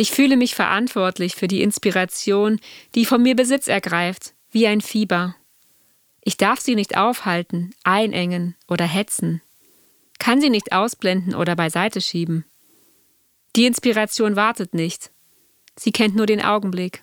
Ich fühle mich verantwortlich für die Inspiration, die von mir Besitz ergreift, wie ein Fieber. Ich darf sie nicht aufhalten, einengen oder hetzen, kann sie nicht ausblenden oder beiseite schieben. Die Inspiration wartet nicht, sie kennt nur den Augenblick.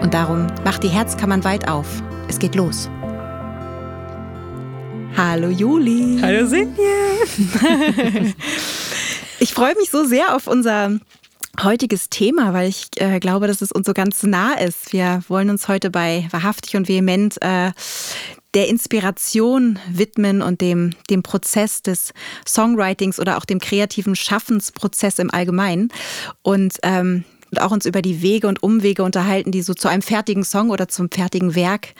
Und darum macht die Herzkammern weit auf. Es geht los. Hallo Juli. Hallo Sinje. ich freue mich so sehr auf unser heutiges Thema, weil ich äh, glaube, dass es uns so ganz nah ist. Wir wollen uns heute bei Wahrhaftig und Vehement äh, der Inspiration widmen und dem, dem Prozess des Songwritings oder auch dem kreativen Schaffensprozess im Allgemeinen. Und ähm, und auch uns über die Wege und Umwege unterhalten, die so zu einem fertigen Song oder zum fertigen Werk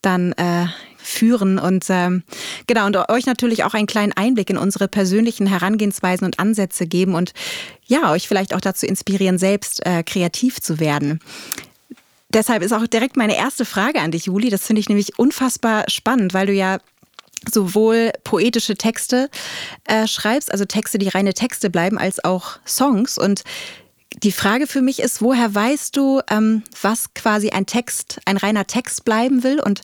dann äh, führen. Und ähm, genau, und euch natürlich auch einen kleinen Einblick in unsere persönlichen Herangehensweisen und Ansätze geben und ja, euch vielleicht auch dazu inspirieren, selbst äh, kreativ zu werden. Deshalb ist auch direkt meine erste Frage an dich, Juli. Das finde ich nämlich unfassbar spannend, weil du ja sowohl poetische Texte äh, schreibst, also Texte, die reine Texte bleiben, als auch Songs. Und die Frage für mich ist, woher weißt du, ähm, was quasi ein Text, ein reiner Text bleiben will und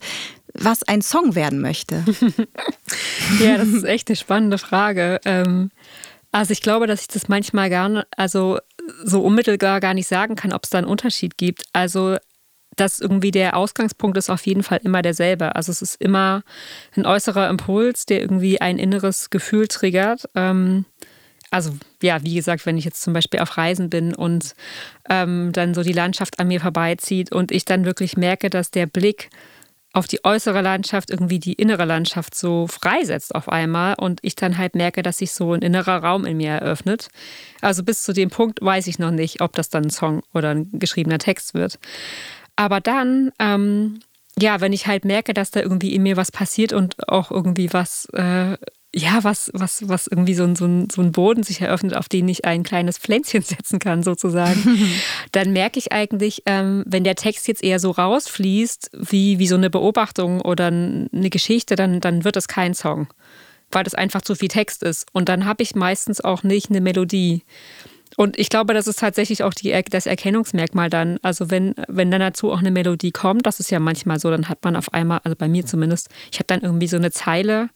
was ein Song werden möchte? ja, das ist echt eine spannende Frage. Ähm, also ich glaube, dass ich das manchmal gar nicht, also so unmittelbar gar nicht sagen kann, ob es da einen Unterschied gibt. Also dass irgendwie der Ausgangspunkt ist auf jeden Fall immer derselbe. Also es ist immer ein äußerer Impuls, der irgendwie ein inneres Gefühl triggert. Ähm, also ja, wie gesagt, wenn ich jetzt zum Beispiel auf Reisen bin und ähm, dann so die Landschaft an mir vorbeizieht und ich dann wirklich merke, dass der Blick auf die äußere Landschaft irgendwie die innere Landschaft so freisetzt auf einmal und ich dann halt merke, dass sich so ein innerer Raum in mir eröffnet. Also bis zu dem Punkt weiß ich noch nicht, ob das dann ein Song oder ein geschriebener Text wird. Aber dann, ähm, ja, wenn ich halt merke, dass da irgendwie in mir was passiert und auch irgendwie was äh, ja, was, was, was irgendwie so ein, so, ein, so ein Boden sich eröffnet, auf den ich ein kleines Pflänzchen setzen kann, sozusagen, dann merke ich eigentlich, ähm, wenn der Text jetzt eher so rausfließt, wie, wie so eine Beobachtung oder eine Geschichte, dann, dann wird es kein Song, weil das einfach zu viel Text ist. Und dann habe ich meistens auch nicht eine Melodie. Und ich glaube, das ist tatsächlich auch die, das Erkennungsmerkmal dann. Also wenn, wenn dann dazu auch eine Melodie kommt, das ist ja manchmal so, dann hat man auf einmal, also bei mir zumindest, ich habe dann irgendwie so eine Zeile,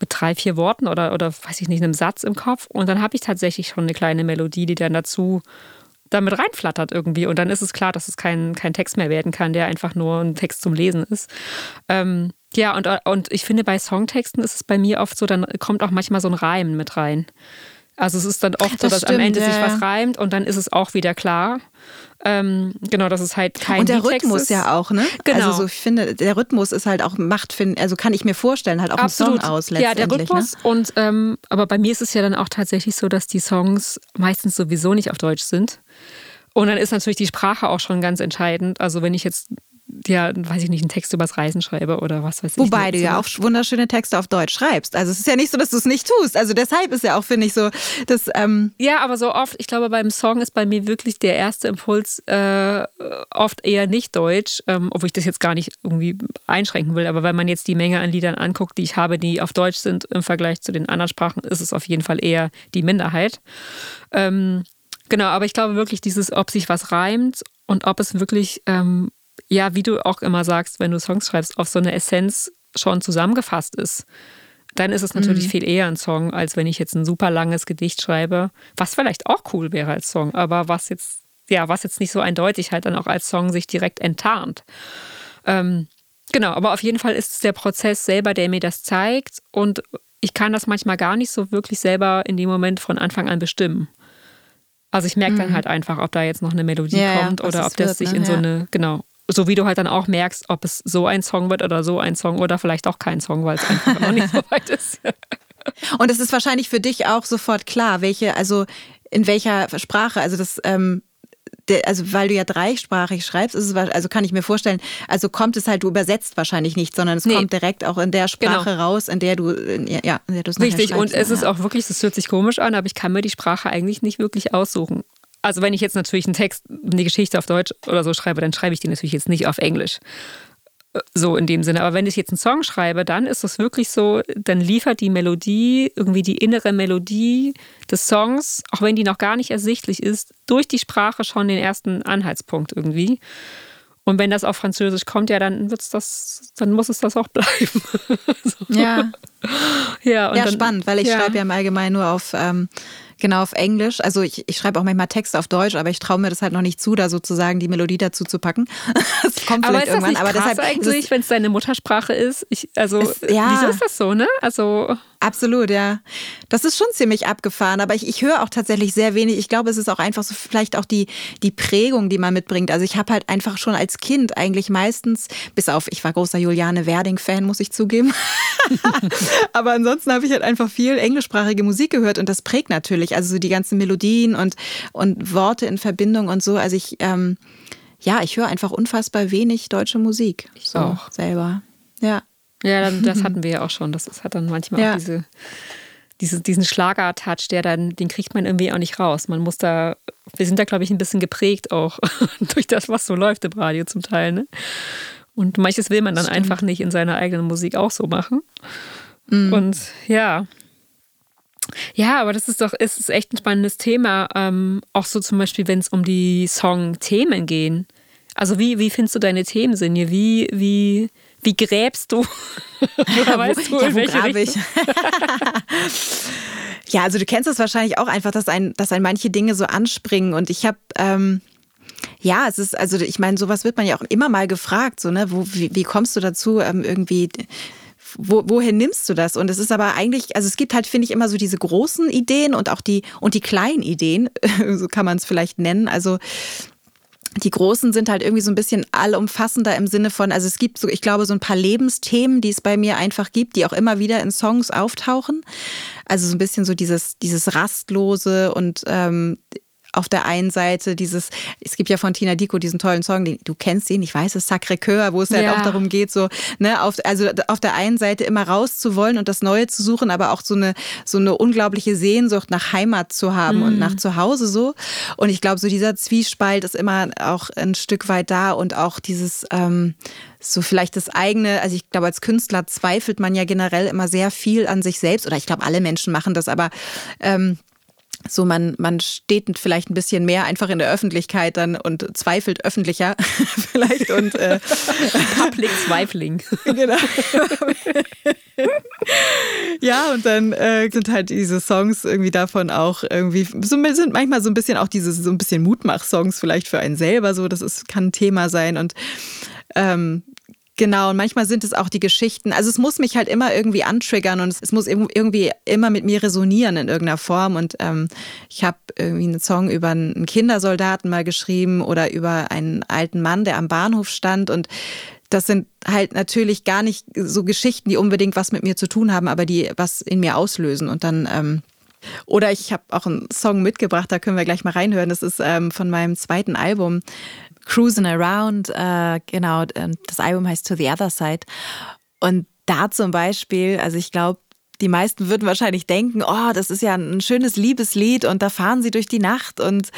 mit drei, vier Worten oder, oder weiß ich nicht, einem Satz im Kopf. Und dann habe ich tatsächlich schon eine kleine Melodie, die dann dazu damit reinflattert irgendwie. Und dann ist es klar, dass es kein, kein Text mehr werden kann, der einfach nur ein Text zum Lesen ist. Ähm, ja, und, und ich finde, bei Songtexten ist es bei mir oft so, dann kommt auch manchmal so ein Reim mit rein. Also es ist dann oft das so, dass stimmt, am Ende ja. sich was reimt und dann ist es auch wieder klar. Ähm, genau, das ist halt kein Und der Rhythmus ist. ja auch, ne? Genau. Also so, ich finde, der Rhythmus ist halt auch Macht, also kann ich mir vorstellen, halt auch Absolut. Song aus Ja, der Rhythmus. Ne? Und ähm, aber bei mir ist es ja dann auch tatsächlich so, dass die Songs meistens sowieso nicht auf Deutsch sind. Und dann ist natürlich die Sprache auch schon ganz entscheidend. Also wenn ich jetzt ja, weiß ich nicht, einen Text übers Reisen schreibe oder was weiß ich. Wobei du ja auch wunderschöne Texte auf Deutsch schreibst. Also es ist ja nicht so, dass du es nicht tust. Also deshalb ist ja auch, finde ich, so, dass. Ähm ja, aber so oft, ich glaube, beim Song ist bei mir wirklich der erste Impuls äh, oft eher nicht Deutsch, ähm, obwohl ich das jetzt gar nicht irgendwie einschränken will. Aber wenn man jetzt die Menge an Liedern anguckt, die ich habe, die auf Deutsch sind im Vergleich zu den anderen Sprachen, ist es auf jeden Fall eher die Minderheit. Ähm, genau, aber ich glaube wirklich, dieses, ob sich was reimt und ob es wirklich ähm, ja, wie du auch immer sagst, wenn du Songs schreibst, auf so eine Essenz schon zusammengefasst ist, dann ist es natürlich mhm. viel eher ein Song, als wenn ich jetzt ein super langes Gedicht schreibe, was vielleicht auch cool wäre als Song, aber was jetzt, ja, was jetzt nicht so eindeutig halt dann auch als Song sich direkt enttarnt. Ähm, genau, aber auf jeden Fall ist es der Prozess selber, der mir das zeigt und ich kann das manchmal gar nicht so wirklich selber in dem Moment von Anfang an bestimmen. Also ich merke mhm. dann halt einfach, ob da jetzt noch eine Melodie ja, kommt ja, oder ob das wird, sich ne? in so eine, genau, so wie du halt dann auch merkst, ob es so ein Song wird oder so ein Song oder vielleicht auch kein Song, weil es einfach noch nicht so weit ist. Und es ist wahrscheinlich für dich auch sofort klar, welche, also in welcher Sprache, also das, ähm, also weil du ja dreisprachig schreibst, ist es, also kann ich mir vorstellen, also kommt es halt, du übersetzt wahrscheinlich nicht, sondern es nee. kommt direkt auch in der Sprache genau. raus, in der du, ja, in der du es Richtig, und es ja. ist auch wirklich, das hört sich komisch an, aber ich kann mir die Sprache eigentlich nicht wirklich aussuchen. Also wenn ich jetzt natürlich einen Text, eine Geschichte auf Deutsch oder so schreibe, dann schreibe ich die natürlich jetzt nicht auf Englisch. So in dem Sinne. Aber wenn ich jetzt einen Song schreibe, dann ist es wirklich so, dann liefert die Melodie, irgendwie die innere Melodie des Songs, auch wenn die noch gar nicht ersichtlich ist, durch die Sprache schon den ersten Anhaltspunkt irgendwie. Und wenn das auf Französisch kommt, ja, dann wird's das, dann muss es das auch bleiben. so. Ja. Ja, ja dann, spannend, weil ich ja. schreibe ja im Allgemeinen nur auf ähm, Genau, auf Englisch. Also ich, ich schreibe auch manchmal Texte auf Deutsch, aber ich traue mir das halt noch nicht zu, da sozusagen die Melodie dazu zu packen. das kommt aber vielleicht ist das irgendwann. Nicht aber deshalb eigentlich, wenn es deine Muttersprache ist. Ich, also ist, ja. wieso ist das so, ne? Also Absolut, ja. Das ist schon ziemlich abgefahren, aber ich, ich höre auch tatsächlich sehr wenig. Ich glaube, es ist auch einfach so vielleicht auch die, die Prägung, die man mitbringt. Also ich habe halt einfach schon als Kind eigentlich meistens, bis auf, ich war großer Juliane Werding-Fan, muss ich zugeben. aber ansonsten habe ich halt einfach viel englischsprachige Musik gehört und das prägt natürlich. Also so die ganzen Melodien und, und Worte in Verbindung und so. Also ich, ähm, ja, ich höre einfach unfassbar wenig deutsche Musik. Ich so auch. Selber. Ja. Ja, das hatten wir ja auch schon. Das, das hat dann manchmal ja. auch diese, diese, diesen Schlager-Touch, der dann, den kriegt man irgendwie auch nicht raus. Man muss da, wir sind da, glaube ich, ein bisschen geprägt auch durch das, was so läuft im Radio zum Teil. Ne? Und manches will man dann Stimmt. einfach nicht in seiner eigenen Musik auch so machen. Mhm. Und ja. Ja, aber das ist doch, ist, ist echt ein spannendes Thema. Ähm, auch so zum Beispiel, wenn es um die Song-Themen gehen. Also wie, wie findest du deine Themen, Sinje? Wie, wie, wie gräbst du? Oder weißt du, ja, wo grabe ich? ja, also du kennst das wahrscheinlich auch einfach, dass ein, dass ein manche Dinge so anspringen. Und ich habe ähm, ja, es ist, also ich meine, sowas wird man ja auch immer mal gefragt, so, ne, wo, wie, wie kommst du dazu, ähm, irgendwie wo, woher nimmst du das? Und es ist aber eigentlich, also es gibt halt, finde ich, immer so diese großen Ideen und auch die und die kleinen Ideen, so kann man es vielleicht nennen. Also die großen sind halt irgendwie so ein bisschen allumfassender im Sinne von, also es gibt so, ich glaube, so ein paar Lebensthemen, die es bei mir einfach gibt, die auch immer wieder in Songs auftauchen. Also so ein bisschen so dieses, dieses Rastlose und ähm, auf der einen Seite dieses, es gibt ja von Tina Dico diesen tollen Song, den, du kennst ihn, ich weiß es, Sacré Coeur, wo es halt auch darum geht, so, ne, auf, also auf der einen Seite immer rauszuwollen und das Neue zu suchen, aber auch so eine, so eine unglaubliche Sehnsucht nach Heimat zu haben mhm. und nach Zuhause so. Und ich glaube, so dieser Zwiespalt ist immer auch ein Stück weit da und auch dieses, ähm, so vielleicht das eigene, also ich glaube, als Künstler zweifelt man ja generell immer sehr viel an sich selbst oder ich glaube, alle Menschen machen das, aber ähm, so man, man steht vielleicht ein bisschen mehr einfach in der Öffentlichkeit dann und zweifelt öffentlicher vielleicht und äh, Public Zweifling. genau. ja, und dann äh, sind halt diese Songs irgendwie davon auch irgendwie, so, sind manchmal so ein bisschen auch diese so ein bisschen Mutmach-Songs vielleicht für einen selber so, das ist, kann ein Thema sein und ähm, Genau, und manchmal sind es auch die Geschichten. Also es muss mich halt immer irgendwie antriggern und es, muss irgendwie immer mit mir resonieren in irgendeiner Form. Und ähm, ich habe irgendwie einen Song über einen Kindersoldaten mal geschrieben oder über einen alten Mann, der am Bahnhof stand. Und das sind halt natürlich gar nicht so Geschichten, die unbedingt was mit mir zu tun haben, aber die was in mir auslösen. Und dann ähm, oder ich habe auch einen Song mitgebracht, da können wir gleich mal reinhören. Das ist ähm, von meinem zweiten Album. Cruising Around, äh, genau, ähm, das Album heißt To the Other Side. Und da zum Beispiel, also ich glaube, die meisten würden wahrscheinlich denken, oh, das ist ja ein schönes Liebeslied und da fahren sie durch die Nacht und,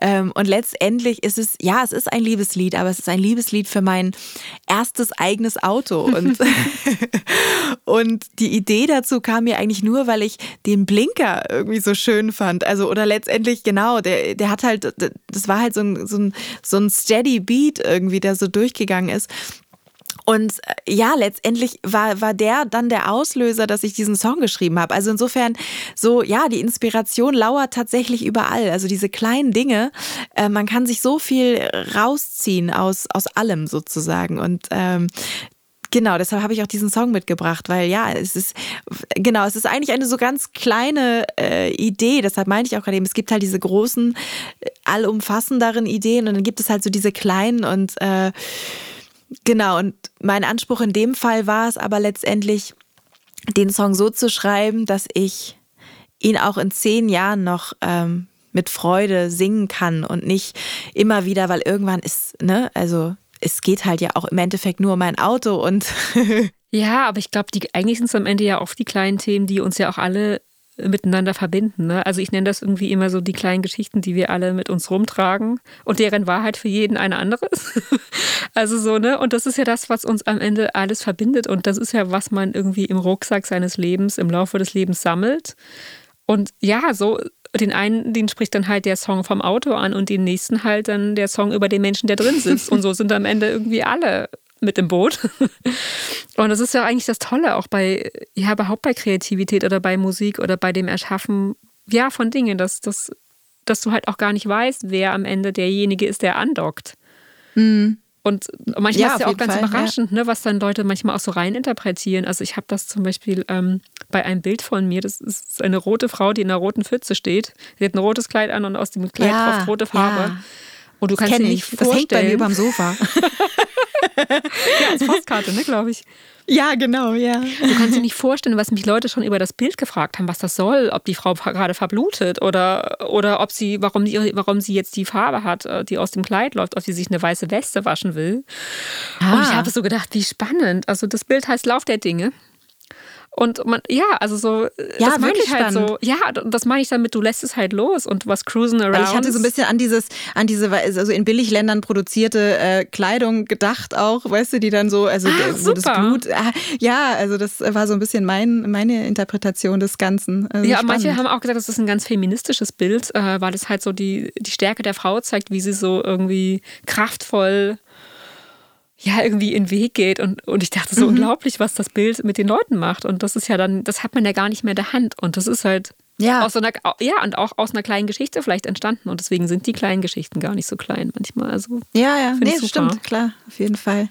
ähm, und letztendlich ist es, ja, es ist ein Liebeslied, aber es ist ein Liebeslied für mein erstes eigenes Auto. Und, und die Idee dazu kam mir eigentlich nur, weil ich den Blinker irgendwie so schön fand, also oder letztendlich genau, der, der hat halt, das war halt so ein, so ein, so ein steady Beat irgendwie, der so durchgegangen ist und äh, ja, letztendlich war, war der dann der Auslöser, dass ich diesen Song geschrieben habe. Also insofern, so, ja, die Inspiration lauert tatsächlich überall. Also diese kleinen Dinge, äh, man kann sich so viel rausziehen aus, aus allem sozusagen. Und ähm, Genau, deshalb habe ich auch diesen Song mitgebracht, weil ja, es ist, genau, es ist eigentlich eine so ganz kleine äh, Idee, deshalb meinte ich auch gerade eben, es gibt halt diese großen, äh, allumfassenderen Ideen und dann gibt es halt so diese kleinen und äh, genau, und mein Anspruch in dem Fall war es aber letztendlich, den Song so zu schreiben, dass ich ihn auch in zehn Jahren noch ähm, mit Freude singen kann und nicht immer wieder, weil irgendwann ist, ne, also es geht halt ja auch im Endeffekt nur um mein Auto und. ja, aber ich glaube, eigentlich sind es am Ende ja oft die kleinen Themen, die uns ja auch alle miteinander verbinden. Ne? Also ich nenne das irgendwie immer so die kleinen Geschichten, die wir alle mit uns rumtragen und deren Wahrheit für jeden eine andere ist. also so, ne? Und das ist ja das, was uns am Ende alles verbindet und das ist ja, was man irgendwie im Rucksack seines Lebens, im Laufe des Lebens sammelt. Und ja, so den einen, den spricht dann halt der Song vom Auto an und den nächsten halt dann der Song über den Menschen, der drin sitzt. Und so sind am Ende irgendwie alle mit im Boot. Und das ist ja eigentlich das Tolle auch bei, ja, überhaupt bei Kreativität oder bei Musik oder bei dem Erschaffen, ja, von Dingen, dass, dass, dass du halt auch gar nicht weißt, wer am Ende derjenige ist, der andockt. Mhm. Und manchmal ja, ist es ja auch ganz Fall, überraschend, ja. ne, was dann Leute manchmal auch so reininterpretieren. Also ich habe das zum Beispiel ähm, bei einem Bild von mir, das ist eine rote Frau, die in einer roten Pfütze steht. Sie hat ein rotes Kleid an und aus dem Kleid ja, rote Farbe. Und du das kannst dir nicht ich. vorstellen. Das hängt bei mir beim Sofa. ja, als Postkarte, ne, glaube ich. Ja, genau, ja. Du kannst dir nicht vorstellen, was mich Leute schon über das Bild gefragt haben, was das soll, ob die Frau gerade verblutet oder, oder ob sie, warum, die, warum sie jetzt die Farbe hat, äh, die aus dem Kleid läuft, ob sie sich eine weiße Weste waschen will. Ah. Und ich habe so gedacht, wie spannend. Also das Bild heißt Lauf der Dinge. Und man, ja, also so, äh, ja, das meine ich halt spannend. so, ja, das meine ich damit, du lässt es halt los und was cruisen around. Weil ich hatte so ein bisschen an dieses, an diese, also in Billigländern produzierte äh, Kleidung gedacht auch, weißt du, die dann so, also ah, wo das Blut, ah, ja, also das war so ein bisschen mein, meine Interpretation des Ganzen. Also ja, spannend. manche haben auch gesagt, das ist ein ganz feministisches Bild, äh, weil es halt so die, die Stärke der Frau zeigt, wie sie so irgendwie kraftvoll ja, irgendwie in den Weg geht. Und, und ich dachte so mhm. unglaublich, was das Bild mit den Leuten macht. Und das ist ja dann, das hat man ja gar nicht mehr in der Hand. Und das ist halt ja. aus so einer, ja, und auch aus einer kleinen Geschichte vielleicht entstanden. Und deswegen sind die kleinen Geschichten gar nicht so klein manchmal. Also, ja, ja, nee, stimmt, klar, auf jeden Fall.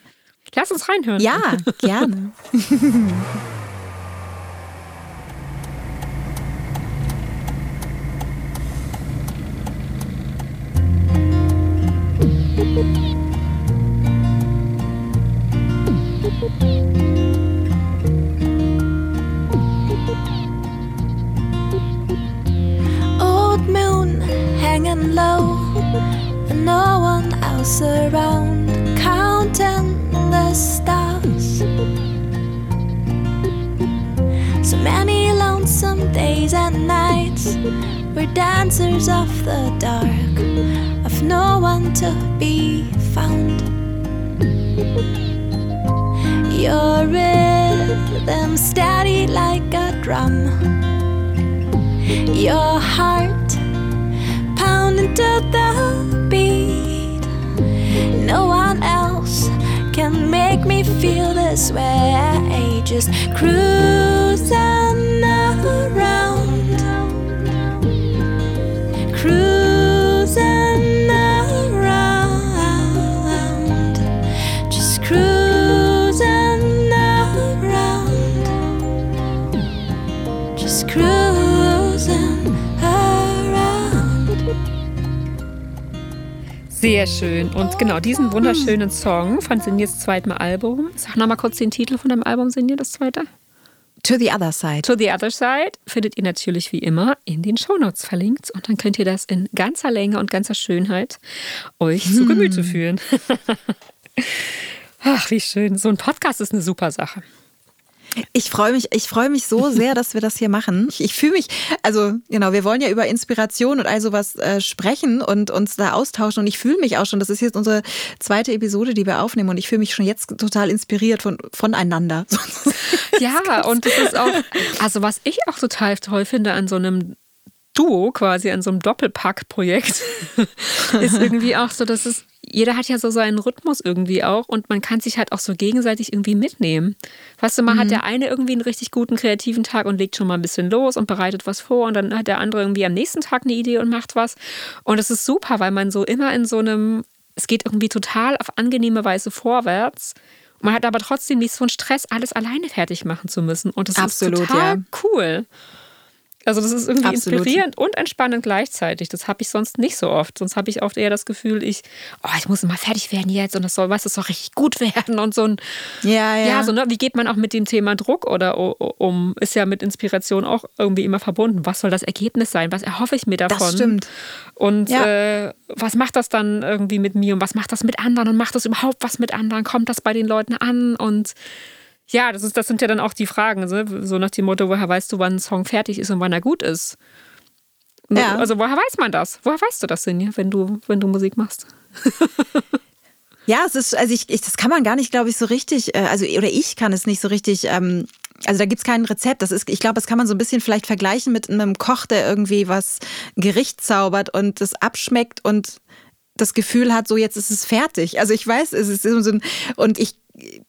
Lass uns reinhören. Ja, gerne. Old moon hanging low, and no one else around, counting the stars. So many lonesome days and nights, we're dancers of the dark, of no one to be found. Your rhythm steady like a drum. Your heart pounding to the beat. No one else can make me feel this way. Just cruising around. Cruising. Sehr schön. Und genau diesen wunderschönen Song von Sinjes zweitem Album. Sag nochmal kurz den Titel von deinem Album, Sinje, das zweite. To the Other Side. To the Other Side findet ihr natürlich wie immer in den Shownotes verlinkt. Und dann könnt ihr das in ganzer Länge und ganzer Schönheit euch hm. zu Gemüte führen. Ach, wie schön. So ein Podcast ist eine super Sache. Ich freue mich, ich freue mich so sehr, dass wir das hier machen. Ich, ich fühle mich, also genau, wir wollen ja über Inspiration und all sowas äh, sprechen und uns da austauschen und ich fühle mich auch schon, das ist jetzt unsere zweite Episode, die wir aufnehmen und ich fühle mich schon jetzt total inspiriert von, voneinander. ja, und das ist auch, also was ich auch total toll finde an so einem Duo quasi, an so einem Doppelpack-Projekt, ist irgendwie auch so, dass es jeder hat ja so seinen Rhythmus irgendwie auch und man kann sich halt auch so gegenseitig irgendwie mitnehmen. Weißt du, mal mhm. hat der eine irgendwie einen richtig guten kreativen Tag und legt schon mal ein bisschen los und bereitet was vor und dann hat der andere irgendwie am nächsten Tag eine Idee und macht was. Und es ist super, weil man so immer in so einem, es geht irgendwie total auf angenehme Weise vorwärts Man hat aber trotzdem nicht so einen Stress, alles alleine fertig machen zu müssen. Und das Absolut, ist total ja. cool. Also das ist irgendwie Absolut. inspirierend und entspannend gleichzeitig. Das habe ich sonst nicht so oft. Sonst habe ich oft eher das Gefühl, ich, oh, ich muss mal fertig werden jetzt und das soll, was, das soll richtig gut werden und so ein, Ja, ja. ja, so, ne, wie geht man auch mit dem Thema Druck oder um? Ist ja mit Inspiration auch irgendwie immer verbunden. Was soll das Ergebnis sein? Was erhoffe ich mir davon? Das stimmt. Und Ja. äh, was macht das dann irgendwie mit mir und was macht das mit anderen und macht das überhaupt was mit anderen? Kommt das bei den Leuten an? Und ja, das, ist, das sind ja dann auch die Fragen, so, so nach dem Motto, woher weißt du, wann ein Song fertig ist und wann er gut ist? Ja. Also woher weiß man das? Woher weißt du das denn, wenn du, wenn du Musik machst? Ja, es ist, also ich, ich, das kann man gar nicht, glaube ich, so richtig, äh, also oder ich kann es nicht so richtig, ähm, also da gibt's kein Rezept. Das ist, ich glaube, das kann man so ein bisschen vielleicht vergleichen mit einem Koch, der irgendwie was Gericht zaubert und das abschmeckt und das Gefühl hat, so jetzt ist es fertig. Also ich weiß, es ist so ein, und ich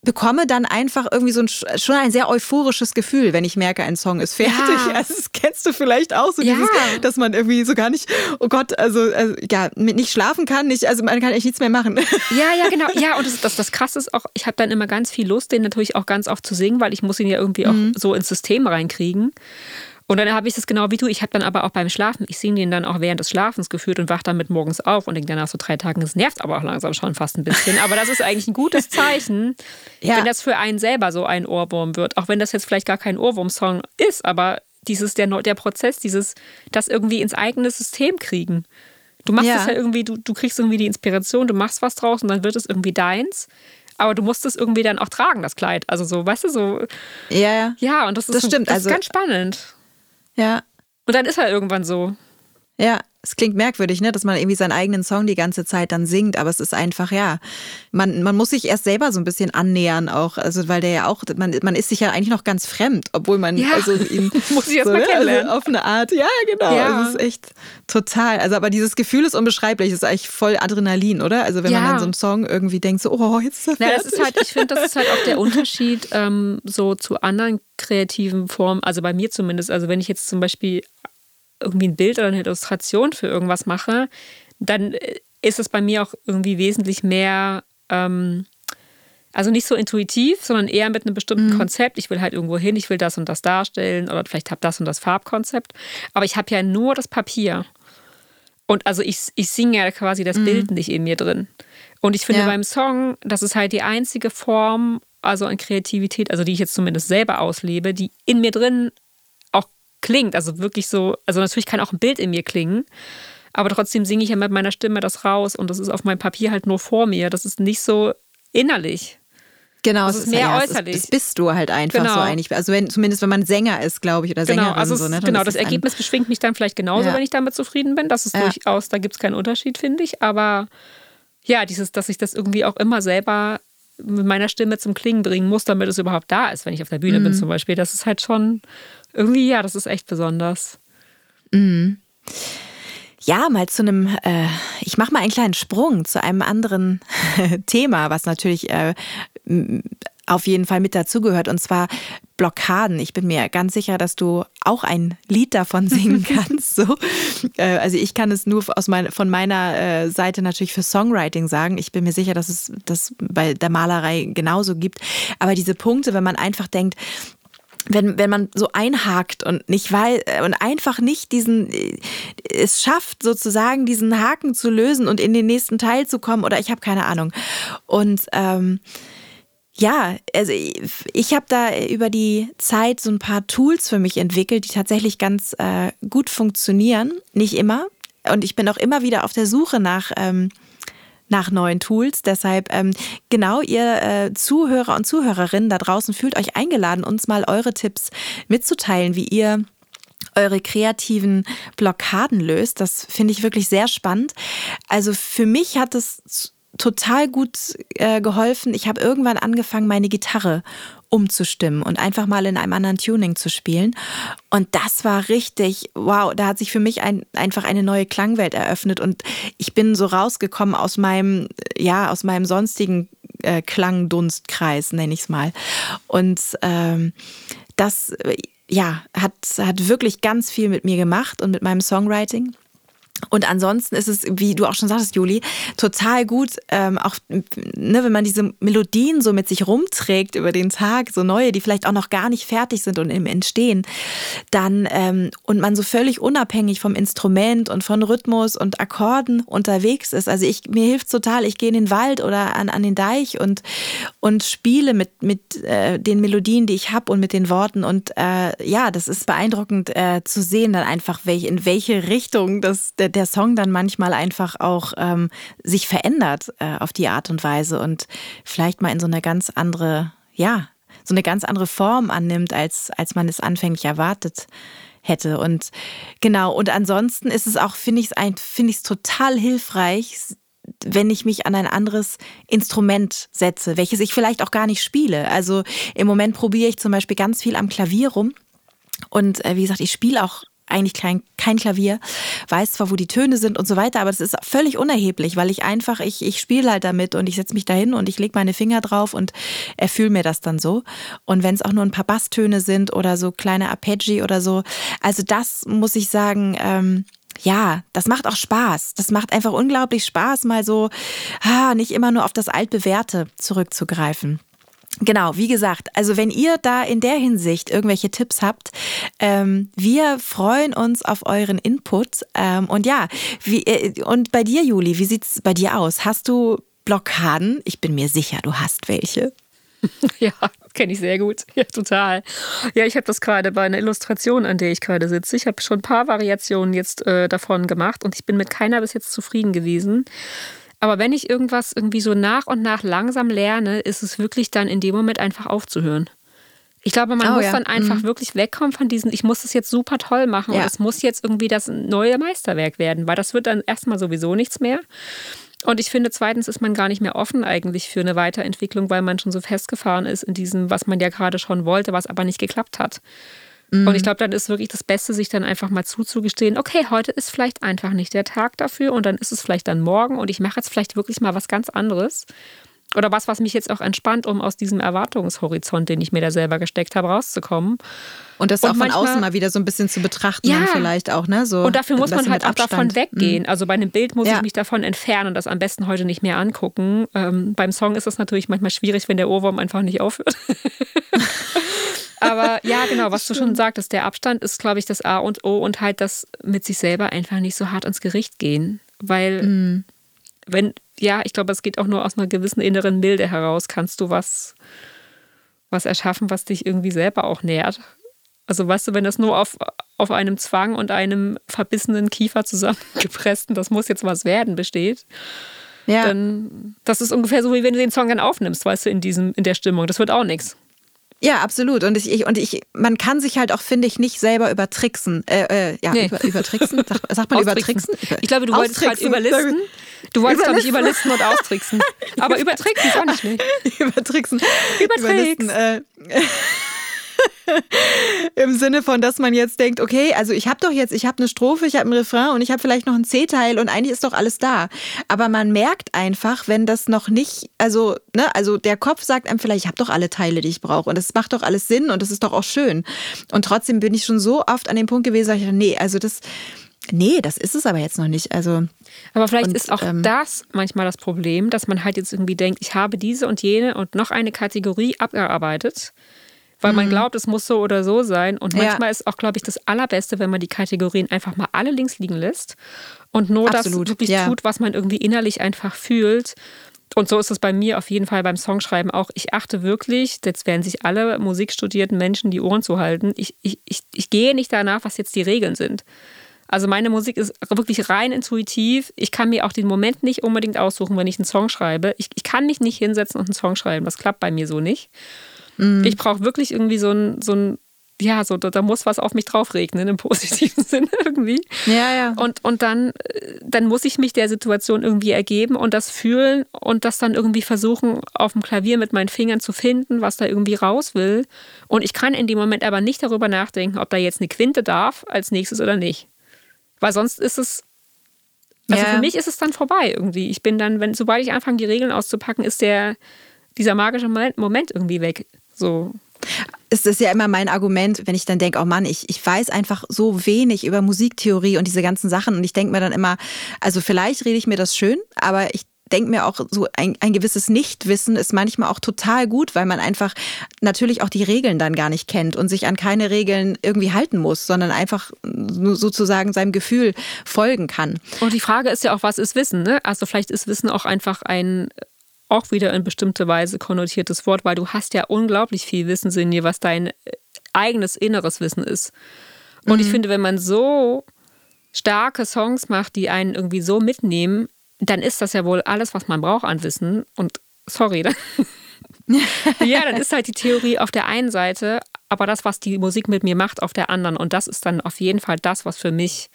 bekomme dann einfach irgendwie so ein, schon ein sehr euphorisches Gefühl, wenn ich merke, ein Song ist fertig. Ja. Also das kennst du vielleicht auch, so Ja. dieses, dass man irgendwie so gar nicht, oh Gott, also, also ja, nicht schlafen kann, nicht, also man kann echt nichts mehr machen. Ja, ja, genau. Ja, und das, das, das Krasse ist auch, ich habe dann immer ganz viel Lust, den natürlich auch ganz oft zu singen, weil ich muss ihn ja irgendwie auch so ins System reinkriegen. Und dann habe ich das genau wie du. Ich habe dann aber auch beim Schlafen, ich singe den dann auch während des Schlafens geführt und wach dann mit morgens auf und denke dann nach so drei Tagen, es nervt aber auch langsam schon fast ein bisschen. Aber das ist eigentlich ein gutes Zeichen, Ja. wenn das für einen selber so ein Ohrwurm wird. Auch wenn das jetzt vielleicht gar kein Ohrwurm-Song ist, aber dieses, der, der Prozess, dieses, das irgendwie ins eigene System kriegen. Du machst Ja. es ja irgendwie, du, du kriegst irgendwie die Inspiration, du machst was draus und dann wird es irgendwie deins. Aber du musst es irgendwie dann auch tragen, das Kleid. Also so, weißt du, so, Ja, ja. ja, und das ist, Das stimmt, das also- ist ganz spannend. Ja. Und dann ist er irgendwann so. Ja, es klingt merkwürdig, ne, dass man irgendwie seinen eigenen Song die ganze Zeit dann singt, aber es ist einfach, ja, man, man muss sich erst selber so ein bisschen annähern auch, also weil der ja auch, man, man ist sich ja eigentlich noch ganz fremd, obwohl man Ja. also ihn Muss ich erst so, mal ne, kennenlernen. Also auf eine Art, ja, genau, Ja. es ist echt total, also aber dieses Gefühl ist unbeschreiblich, es ist eigentlich voll Adrenalin, oder? Also wenn man Ja. dann so einen Song irgendwie denkt, so, oh, jetzt ist er Na, das ist halt, ich finde, das ist halt auch der Unterschied ähm, so zu anderen kreativen Formen, also bei mir zumindest. Also wenn ich jetzt zum Beispiel irgendwie ein Bild oder eine Illustration für irgendwas mache, dann äh, ist es bei mir auch irgendwie wesentlich mehr, ähm, also nicht so intuitiv, sondern eher mit einem bestimmten Konzept. Ich will halt irgendwo hin, ich will das und das darstellen oder vielleicht habe das und das Farbkonzept. Aber ich habe ja nur das Papier. Und also ich, ich singe ja quasi das Bild nicht in mir drin. Und ich finde Ja. beim Song, das ist halt die einzige Form, also an Kreativität, also die ich jetzt zumindest selber auslebe, die in mir drin klingt. Also wirklich so, also natürlich kann auch ein Bild in mir klingen, aber trotzdem singe ich ja mit meiner Stimme das raus und das ist auf meinem Papier halt nur vor mir. Das ist nicht so innerlich. Genau, Das es ist mehr ja, es äußerlich. Das bist du halt einfach Genau. so eigentlich. Also wenn, zumindest wenn man Sänger ist, glaube ich, oder Sängerin. Genau, also es, so, ne, genau das Ergebnis beschwingt mich dann vielleicht genauso, Ja. wenn ich damit zufrieden bin. Das ist Ja. durchaus, da gibt es keinen Unterschied, finde ich. Aber ja, dieses, dass ich das irgendwie auch immer selber mit meiner Stimme zum Klingen bringen muss, damit es überhaupt da ist, wenn ich auf der Bühne bin Mhm. zum Beispiel. Das ist halt schon irgendwie, ja, das ist echt besonders. Ja, mal zu einem, äh, ich mache mal einen kleinen Sprung zu einem anderen Thema, was natürlich äh, auf jeden Fall mit dazugehört, und zwar Blockaden. Ich bin mir ganz sicher, dass du auch ein Lied davon singen kannst. So. Äh, also ich kann es nur aus mein, von meiner äh, Seite natürlich für Songwriting sagen. Ich bin mir sicher, dass es das bei der Malerei genauso gibt. Aber diese Punkte, wenn man einfach denkt, wenn, wenn man so einhakt und nicht weil und einfach nicht diesen äh, es schafft sozusagen diesen Haken zu lösen und in den nächsten Teil zu kommen oder ich habe keine Ahnung und ähm, ja, also ich, ich habe da über die Zeit so ein paar Tools für mich entwickelt, die tatsächlich ganz äh, gut funktionieren. Nicht immer. Und ich bin auch immer wieder auf der Suche nach, ähm, nach neuen Tools. Deshalb, ähm, genau, ihr äh, Zuhörer und Zuhörerinnen da draußen fühlt euch eingeladen, uns mal eure Tipps mitzuteilen, wie ihr eure kreativen Blockaden löst. Das finde ich wirklich sehr spannend. Also für mich hat es total gut äh, geholfen. Ich habe irgendwann angefangen, meine Gitarre umzustimmen und einfach mal in einem anderen Tuning zu spielen. Und das war richtig, wow, da hat sich für mich ein, einfach eine neue Klangwelt eröffnet und ich bin so rausgekommen aus meinem, ja, aus meinem sonstigen äh, Klangdunstkreis, nenne ich es mal. Und ähm, das, äh, ja, hat, hat wirklich ganz viel mit mir gemacht und mit meinem Songwriting. Und ansonsten ist es, wie du auch schon sagtest, Juli, total gut, ähm, auch ne, wenn man diese Melodien so mit sich rumträgt über den Tag, so neue, die vielleicht auch noch gar nicht fertig sind und im Entstehen, dann ähm, und man so völlig unabhängig vom Instrument und von Rhythmus und Akkorden unterwegs ist. Also ich mir hilft total, ich gehe in den Wald oder an, an den Deich und, und spiele mit, mit äh, den Melodien, die ich habe und mit den Worten. Und äh, ja, das ist beeindruckend äh, zu sehen, dann einfach, welch, in welche Richtung das der der Song dann manchmal einfach auch ähm, sich verändert äh, auf die Art und Weise und vielleicht mal in so eine ganz andere, ja, so eine ganz andere Form annimmt, als, als man es anfänglich erwartet hätte. Und genau, und ansonsten ist es auch, finde ich es find total hilfreich, wenn ich mich an ein anderes Instrument setze, welches ich vielleicht auch gar nicht spiele. Also im Moment probiere ich zum Beispiel ganz viel am Klavier rum. Und äh, wie gesagt, ich spiele auch eigentlich kein, kein Klavier, weiß zwar, wo die Töne sind und so weiter, aber das ist völlig unerheblich, weil ich einfach, ich, ich spiele halt damit und ich setze mich dahin und ich lege meine Finger drauf und erfülle mir das dann so. Und wenn es auch nur ein paar Basstöne sind oder so kleine Arpeggi oder so, also das muss ich sagen, ähm, ja, das macht auch Spaß. Das macht einfach unglaublich Spaß, mal so ah, nicht immer nur auf das Altbewährte zurückzugreifen. Genau, wie gesagt, also wenn ihr da in der Hinsicht irgendwelche Tipps habt, ähm, wir freuen uns auf euren Input. Ähm, und ja, wie, äh, und bei dir, Juli, wie sieht's bei dir aus? Hast du Blockaden? Ich bin mir sicher, du hast welche. Ja, kenne ich sehr gut. Ja, total. Ja, ich habe das gerade bei einer Illustration, an der ich gerade sitze. Ich habe schon ein paar Variationen jetzt äh, davon gemacht und ich bin mit keiner bis jetzt zufrieden gewesen. Aber wenn ich irgendwas irgendwie so nach und nach langsam lerne, ist es wirklich dann in dem Moment einfach aufzuhören. Ich glaube, man oh, muss ja. dann einfach mhm. wirklich wegkommen von diesen, ich muss das jetzt super toll machen ja. und es muss jetzt irgendwie das neue Meisterwerk werden, weil das wird dann erstmal sowieso nichts mehr. Und ich finde, zweitens ist man gar nicht mehr offen eigentlich für eine Weiterentwicklung, weil man schon so festgefahren ist in diesem, was man ja gerade schon wollte, was aber nicht geklappt hat. Mhm. Und ich glaube, dann ist wirklich das Beste, sich dann einfach mal zuzugestehen, okay, heute ist vielleicht einfach nicht der Tag dafür und dann ist es vielleicht dann morgen und ich mache jetzt vielleicht wirklich mal was ganz anderes. Oder was, was mich jetzt auch entspannt, um aus diesem Erwartungshorizont, den ich mir da selber gesteckt habe, rauszukommen. Und das und auch von manchmal, außen mal wieder so ein bisschen zu betrachten, ja, vielleicht auch, ne? So und dafür muss man halt auch davon weggehen. Mhm. Also bei einem Bild muss ja. ich mich davon entfernen und das am besten heute nicht mehr angucken. Ähm, beim Song ist es natürlich manchmal schwierig, wenn der Ohrwurm einfach nicht aufhört. Aber ja, genau, was du schon sagtest, der Abstand ist, glaube ich, das A und O und halt das mit sich selber einfach nicht so hart ins Gericht gehen. Weil, mhm. wenn, ja, ich glaube, es geht auch nur aus einer gewissen inneren Milde heraus, kannst du was, was erschaffen, was dich irgendwie selber auch nährt. Also weißt du, wenn das nur auf, auf einem Zwang und einem verbissenen Kiefer zusammengepressten, das muss jetzt was werden, besteht, ja. dann das ist ungefähr so, wie wenn du den Song dann aufnimmst, weißt du, in diesem, in der Stimmung. Das wird auch nichts. Ja, absolut. Und ich, und ich, man kann sich halt auch, finde ich, nicht selber übertricksen. Äh, äh, ja, nee. über, übertricksen. Sagt, sagt man übertricksen? Ich glaube, du wolltest halt überlisten. Du wolltest, glaube ich, überlisten und austricksen. Aber übertricksen ist auch nicht schlecht. Übertricksen. Übertricksen. Äh, Im Sinne von, dass man jetzt denkt, okay, also ich habe doch jetzt, ich habe eine Strophe, ich habe ein Refrain und ich habe vielleicht noch ein C-Teil und eigentlich ist doch alles da. Aber man merkt einfach, wenn das noch nicht, also, ne, also der Kopf sagt einem vielleicht, ich habe doch alle Teile, die ich brauche und es macht doch alles Sinn und das ist doch auch schön. Und trotzdem bin ich schon so oft an dem Punkt gewesen, dass ich, nee, also das, nee, das ist es aber jetzt noch nicht. Also aber vielleicht und, ist auch ähm, das manchmal das Problem, dass man halt jetzt irgendwie denkt, ich habe diese und jene und noch eine Kategorie abgearbeitet weil mhm. man glaubt, es muss so oder so sein. Und manchmal ja. ist auch, glaube ich, das Allerbeste, wenn man die Kategorien einfach mal alle links liegen lässt und nur Absolut. das wirklich ja. tut, was man irgendwie innerlich einfach fühlt. Und so ist es bei mir auf jeden Fall beim Songschreiben auch. Ich achte wirklich, jetzt werden sich alle musikstudierten Menschen die Ohren zu halten. Ich, ich, ich, ich gehe nicht danach, was jetzt die Regeln sind. Also meine Musik ist wirklich rein intuitiv. Ich kann mir auch den Moment nicht unbedingt aussuchen, wenn ich einen Song schreibe. Ich, ich kann mich nicht hinsetzen und einen Song schreiben. Das klappt bei mir so nicht. Mhm. Ich brauche wirklich irgendwie so ein, so ein ja, so, da, da, muss was auf mich drauf regnen im positiven Sinne irgendwie. Ja, ja. Und, und dann, äh, dann muss ich mich der Situation irgendwie ergeben und das fühlen und das dann irgendwie versuchen, auf dem Klavier mit meinen Fingern zu finden, was da irgendwie raus will. Und ich kann in dem Moment aber nicht darüber nachdenken, ob da jetzt eine Quinte darf als nächstes oder nicht. Weil sonst ist es. Also ja. für mich ist es dann vorbei irgendwie. Ich bin dann, wenn, sobald ich anfange, die Regeln auszupacken, ist der, dieser magische Moment irgendwie weg. So. ist es ja immer mein Argument, wenn ich dann denke, oh Mann, ich, ich weiß einfach so wenig über Musiktheorie und diese ganzen Sachen. Und ich denke mir dann immer, also vielleicht rede ich mir das schön, aber ich denke mir auch, so ein, ein gewisses Nichtwissen ist manchmal auch total gut, weil man einfach natürlich auch die Regeln dann gar nicht kennt und sich an keine Regeln irgendwie halten muss, sondern einfach sozusagen seinem Gefühl folgen kann. Und die Frage ist ja auch, was ist Wissen? Ne? Also vielleicht ist Wissen auch einfach ein auch wieder in bestimmte Weise konnotiertes Wort, weil du hast ja unglaublich viel Wissen in dir, was dein eigenes inneres Wissen ist. Und mhm. ich finde, wenn man so starke Songs macht, die einen irgendwie so mitnehmen, dann ist das ja wohl alles, was man braucht an Wissen. Und sorry, dann, ja, dann ist halt die Theorie auf der einen Seite, aber das, was die Musik mit mir macht, auf der anderen. Und das ist dann auf jeden Fall das, was für mich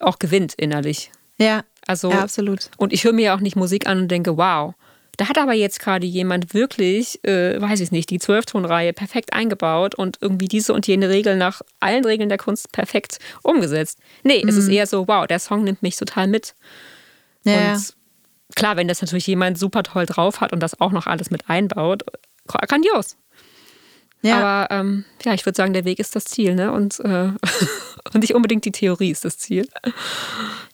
auch gewinnt innerlich. Ja, also, ja, absolut. Und ich höre mir auch nicht Musik an und denke, wow, da hat aber jetzt gerade jemand wirklich, äh, weiß ich nicht, die Zwölftonreihe perfekt eingebaut und irgendwie diese und jene Regel nach allen Regeln der Kunst perfekt umgesetzt. Nee, mhm. es ist mhm. eher so, wow, der Song nimmt mich total mit. Ja. Und klar, wenn das natürlich jemand super toll drauf hat und das auch noch alles mit einbaut, grandios. Ja. Aber ähm, ja, ich würde sagen, der Weg ist das Ziel, ne? Und, äh, und nicht unbedingt die Theorie ist das Ziel.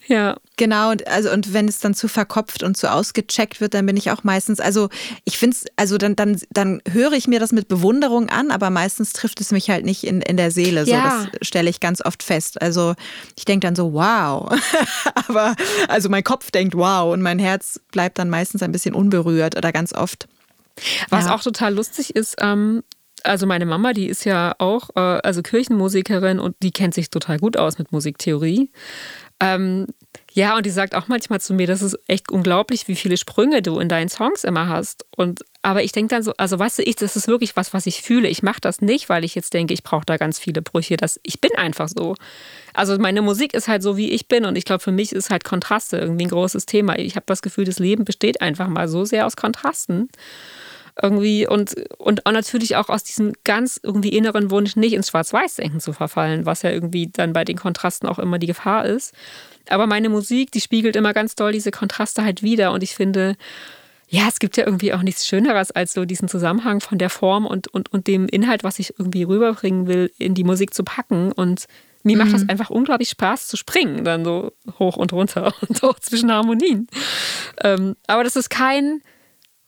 Ja. Genau, und also und wenn es dann zu verkopft und zu ausgecheckt wird, dann bin ich auch meistens, also ich finde es, also dann, dann, dann höre ich mir das mit Bewunderung an, aber meistens trifft es mich halt nicht in, in der Seele. So, ja. das stelle ich ganz oft fest. Also ich denke dann so, wow. aber also mein Kopf denkt wow und mein Herz bleibt dann meistens ein bisschen unberührt oder ganz oft. Was ja. auch total lustig ist, ähm, also meine Mama, die ist ja auch äh, also Kirchenmusikerin und die kennt sich total gut aus mit Musiktheorie. Ähm, ja, und die sagt auch manchmal zu mir, das ist echt unglaublich, wie viele Sprünge du in deinen Songs immer hast. Und aber ich denke dann so, also weißt du, ich, das ist wirklich was, was ich fühle. Ich mache das nicht, weil ich jetzt denke, ich brauche da ganz viele Brüche. Das, ich bin einfach so. Also meine Musik ist halt so, wie ich bin. Und ich glaube, für mich ist halt Kontraste irgendwie ein großes Thema. Ich habe das Gefühl, das Leben besteht einfach mal so sehr aus Kontrasten irgendwie und, und auch natürlich auch aus diesem ganz irgendwie inneren Wunsch, nicht ins Schwarz-Weiß-Denken zu verfallen, was ja irgendwie dann bei den Kontrasten auch immer die Gefahr ist. Aber meine Musik, die spiegelt immer ganz doll diese Kontraste halt wieder und ich finde, ja, es gibt ja irgendwie auch nichts Schöneres, als so diesen Zusammenhang von der Form und, und, und dem Inhalt, was ich irgendwie rüberbringen will, in die Musik zu packen. Und mir mhm. macht das mhm. einfach unglaublich Spaß zu springen, dann so hoch und runter und so zwischen Harmonien. Ähm, aber das ist kein,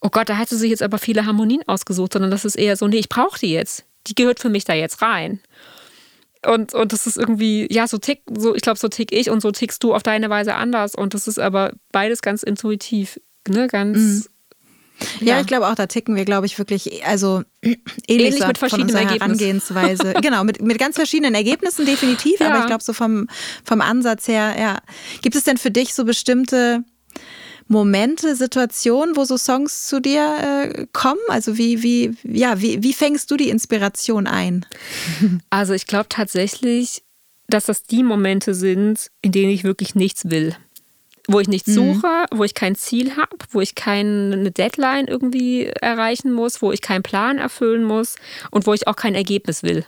oh Gott, da hat sie sich jetzt aber viele Harmonien ausgesucht, sondern das ist eher so, nee, ich brauche die jetzt. Die gehört für mich da jetzt rein. Und, und das ist irgendwie, ja, so tick, so, ich glaube, so tick ich und so tickst du auf deine Weise anders. Und das ist aber beides ganz intuitiv, ne, ganz. Mhm. Ja, ja, ich glaube auch, da ticken wir, glaube ich, wirklich, also ähnlich, ähnlich mit verschiedenen Herangehensweise. genau, mit, mit ganz verschiedenen Ergebnissen definitiv, ja. aber ich glaube, so vom, vom Ansatz her, ja. Gibt es denn für dich so bestimmte Momente, Situationen, wo so Songs zu dir äh, kommen? Also wie, wie, ja, wie, wie fängst du die Inspiration ein? Also ich glaube tatsächlich, dass das die Momente sind, in denen ich wirklich nichts will. Wo ich nichts mhm. suche, wo ich kein Ziel habe, wo ich keine Deadline irgendwie erreichen muss, wo ich keinen Plan erfüllen muss und wo ich auch kein Ergebnis will.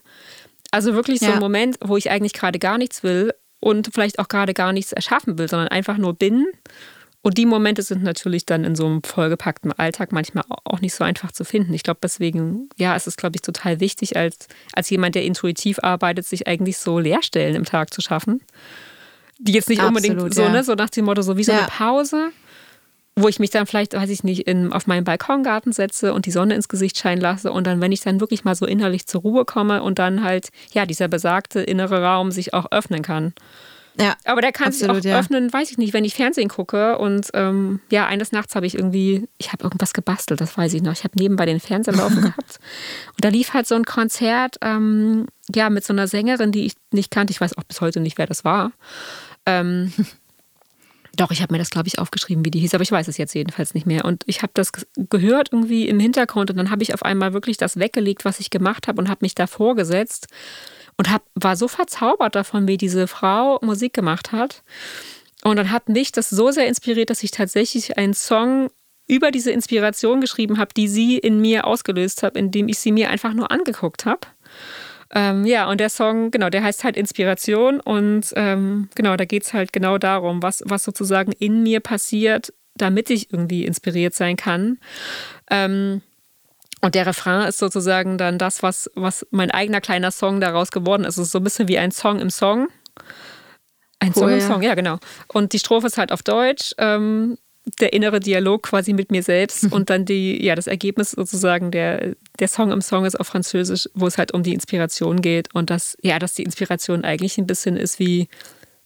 Also wirklich so ja. ein Moment, wo ich eigentlich gerade gar nichts will und vielleicht auch gerade gar nichts erschaffen will, sondern einfach nur bin und die Momente sind natürlich dann in so einem vollgepackten Alltag manchmal auch nicht so einfach zu finden. Ich glaube, deswegen, ja, es ist, glaube ich, total wichtig, als, als jemand, der intuitiv arbeitet, sich eigentlich so Leerstellen im Tag zu schaffen. Die jetzt nicht Absolut, unbedingt so, ja. ne, so nach dem Motto, so wie so ja. eine Pause, wo ich mich dann vielleicht, weiß ich nicht, in, auf meinen Balkongarten setze und die Sonne ins Gesicht scheinen lasse und dann, wenn ich dann wirklich mal so innerlich zur Ruhe komme und dann halt, ja, dieser besagte innere Raum sich auch öffnen kann. Ja, aber der kann absolut, sich auch ja. öffnen, weiß ich nicht, wenn ich Fernsehen gucke. Und ähm, ja, eines Nachts habe ich irgendwie, ich habe irgendwas gebastelt, das weiß ich noch. Ich habe nebenbei den Fernseher laufen gehabt. Und da lief halt so ein Konzert, ähm, ja, mit so einer Sängerin, die ich nicht kannte. Ich weiß auch bis heute nicht, wer das war. Ähm, doch, ich habe mir das, glaube ich, aufgeschrieben, wie die hieß, aber ich weiß es jetzt jedenfalls nicht mehr. Und ich habe das gehört irgendwie im Hintergrund und dann habe ich auf einmal wirklich das weggelegt, was ich gemacht habe und habe mich davor gesetzt und hab, war so verzaubert davon, wie diese Frau Musik gemacht hat. Und dann hat mich das so sehr inspiriert, dass ich tatsächlich einen Song über diese Inspiration geschrieben habe, die sie in mir ausgelöst hat, indem ich sie mir einfach nur angeguckt habe. Ähm, ja, und der Song, genau, der heißt halt Inspiration und ähm, genau, da geht es halt genau darum, was, was sozusagen in mir passiert, damit ich irgendwie inspiriert sein kann. Ähm, Und der Refrain ist sozusagen dann das, was, was mein eigener kleiner Song daraus geworden ist. Es ist so ein bisschen wie ein Song im Song. Ein cool, Song im ja. Song, ja, genau. Und die Strophe ist halt auf Deutsch. Ähm, der innere Dialog quasi mit mir selbst mhm. und dann die, ja, das Ergebnis sozusagen, der, der Song im Song ist auf Französisch, wo es halt um die Inspiration geht und dass, ja, dass die Inspiration eigentlich ein bisschen ist wie,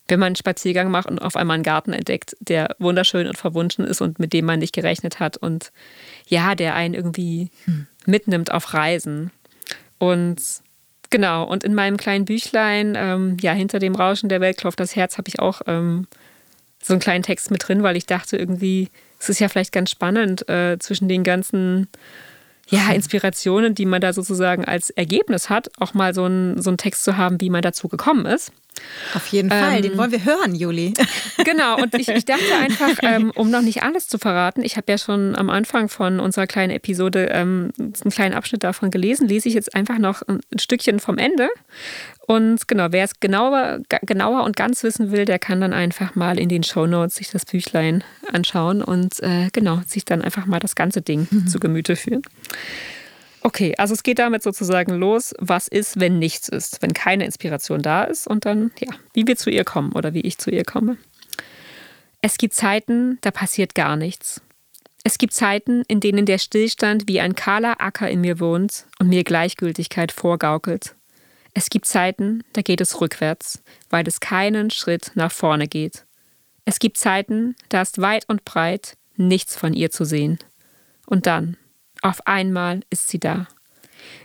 wenn man einen Spaziergang macht und auf einmal einen Garten entdeckt, der wunderschön und verwunschen ist und mit dem man nicht gerechnet hat und ja, der einen irgendwie hm. mitnimmt auf Reisen. Und genau, und in meinem kleinen Büchlein, ähm, ja, hinter dem Rauschen der Welt klopft das Herz, habe ich auch ähm, so einen kleinen Text mit drin, weil ich dachte irgendwie, es ist ja vielleicht ganz spannend äh, zwischen den ganzen ja, Inspirationen, die man da sozusagen als Ergebnis hat, auch mal so einen, so einen Text zu haben, wie man dazu gekommen ist. Auf jeden Fall, ähm, den wollen wir hören, Juli. Genau, und ich, ich dachte einfach, ähm, um noch nicht alles zu verraten, ich habe ja schon am Anfang von unserer kleinen Episode ähm, einen kleinen Abschnitt davon gelesen, lese ich jetzt einfach noch ein Stückchen vom Ende. Und genau, wer es genauer, genauer und ganz wissen will, der kann dann einfach mal in den Show Notes sich das Büchlein anschauen und äh, genau, sich dann einfach mal das ganze Ding mhm. zu Gemüte führen. Okay, also es geht damit sozusagen los, was ist, wenn nichts ist, wenn keine Inspiration da ist und dann, ja, wie wir zu ihr kommen oder wie ich zu ihr komme. Es gibt Zeiten, da passiert gar nichts. Es gibt Zeiten, in denen der Stillstand wie ein kahler Acker in mir wohnt und mir Gleichgültigkeit vorgaukelt. Es gibt Zeiten, da geht es rückwärts, weil es keinen Schritt nach vorne geht. Es gibt Zeiten, da ist weit und breit nichts von ihr zu sehen. Und dann, auf einmal ist sie da.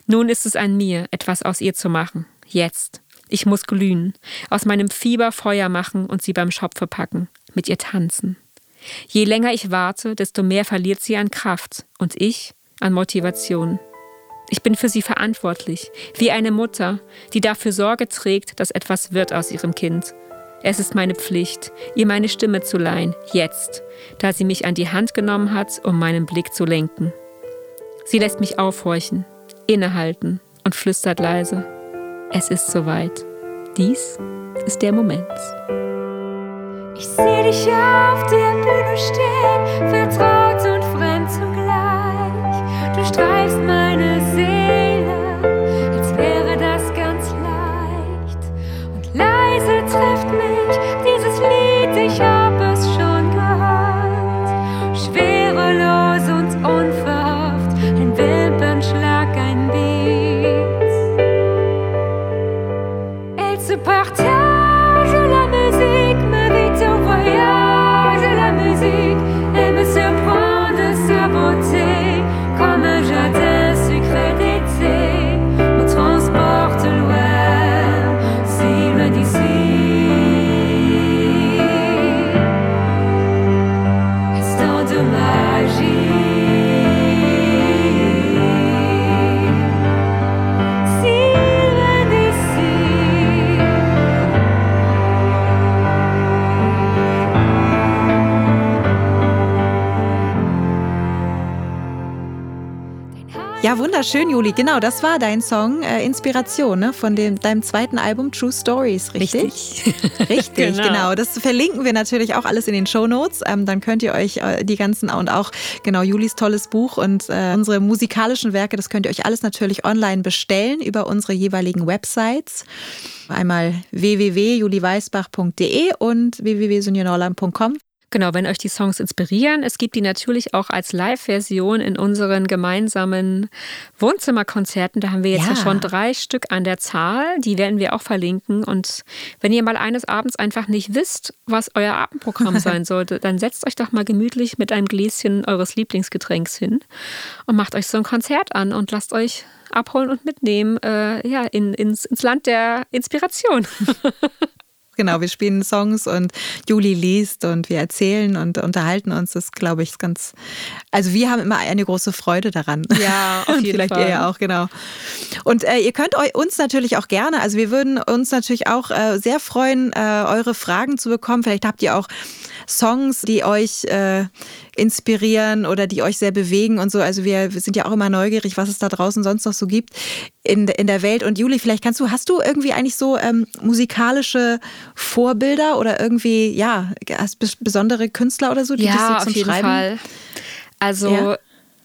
Nun ist es an mir, etwas aus ihr zu machen. Jetzt. Ich muss glühen, aus meinem Fieber Feuer machen und sie beim Schopfe packen, mit ihr tanzen. Je länger ich warte, desto mehr verliert sie an Kraft und ich an Motivation. Ich bin für sie verantwortlich, wie eine Mutter, die dafür Sorge trägt, dass etwas wird aus ihrem Kind. Es ist meine Pflicht, ihr meine Stimme zu leihen, jetzt, da sie mich an die Hand genommen hat, um meinen Blick zu lenken. Sie lässt mich aufhorchen, innehalten und flüstert leise. Es ist soweit. Dies ist der Moment. Ich sehe dich auf der Bühne stehen, vertraut und wunderschön, Juli. Genau, das war dein Song, äh, Inspiration ne? von dem, deinem zweiten Album True Stories, richtig? Richtig, richtig genau. genau. Das verlinken wir natürlich auch alles in den Show Notes. Ähm, dann könnt ihr euch äh, die ganzen und auch genau Julis tolles Buch und äh, unsere musikalischen Werke, das könnt ihr euch alles natürlich online bestellen über unsere jeweiligen Websites. Einmal www.juliweisbach.de und www.sunjanorland.com. Genau, wenn euch die Songs inspirieren. Es gibt die natürlich auch als Live-Version in unseren gemeinsamen Wohnzimmerkonzerten. Da haben wir jetzt ja. ja. schon drei Stück an der Zahl. Die werden wir auch verlinken. Und wenn ihr mal eines Abends einfach nicht wisst, was euer Abendprogramm sein sollte, dann setzt euch doch mal gemütlich mit einem Gläschen eures Lieblingsgetränks hin und macht euch so ein Konzert an und lasst euch abholen und mitnehmen äh, ja, in, ins, ins Land der Inspiration. Genau, wir spielen Songs und Juli liest und wir erzählen und unterhalten uns. Das glaube ich ganz. Also wir haben immer eine große Freude daran. Ja, auf jeden Vielleicht Fall. ihr ja auch, genau. Und äh, ihr könnt uns natürlich auch gerne, also wir würden uns natürlich auch äh, sehr freuen, äh, eure Fragen zu bekommen. Vielleicht habt ihr auch Songs, die euch äh, inspirieren oder die euch sehr bewegen und so. Also wir, sind ja auch immer neugierig, was es da draußen sonst noch so gibt in, in der Welt. Und Juli, vielleicht kannst du, hast du irgendwie eigentlich so ähm, musikalische Vorbilder oder irgendwie, ja, besondere Künstler oder so, die ja, das so zum auf jeden Schreiben? Fall. Also ja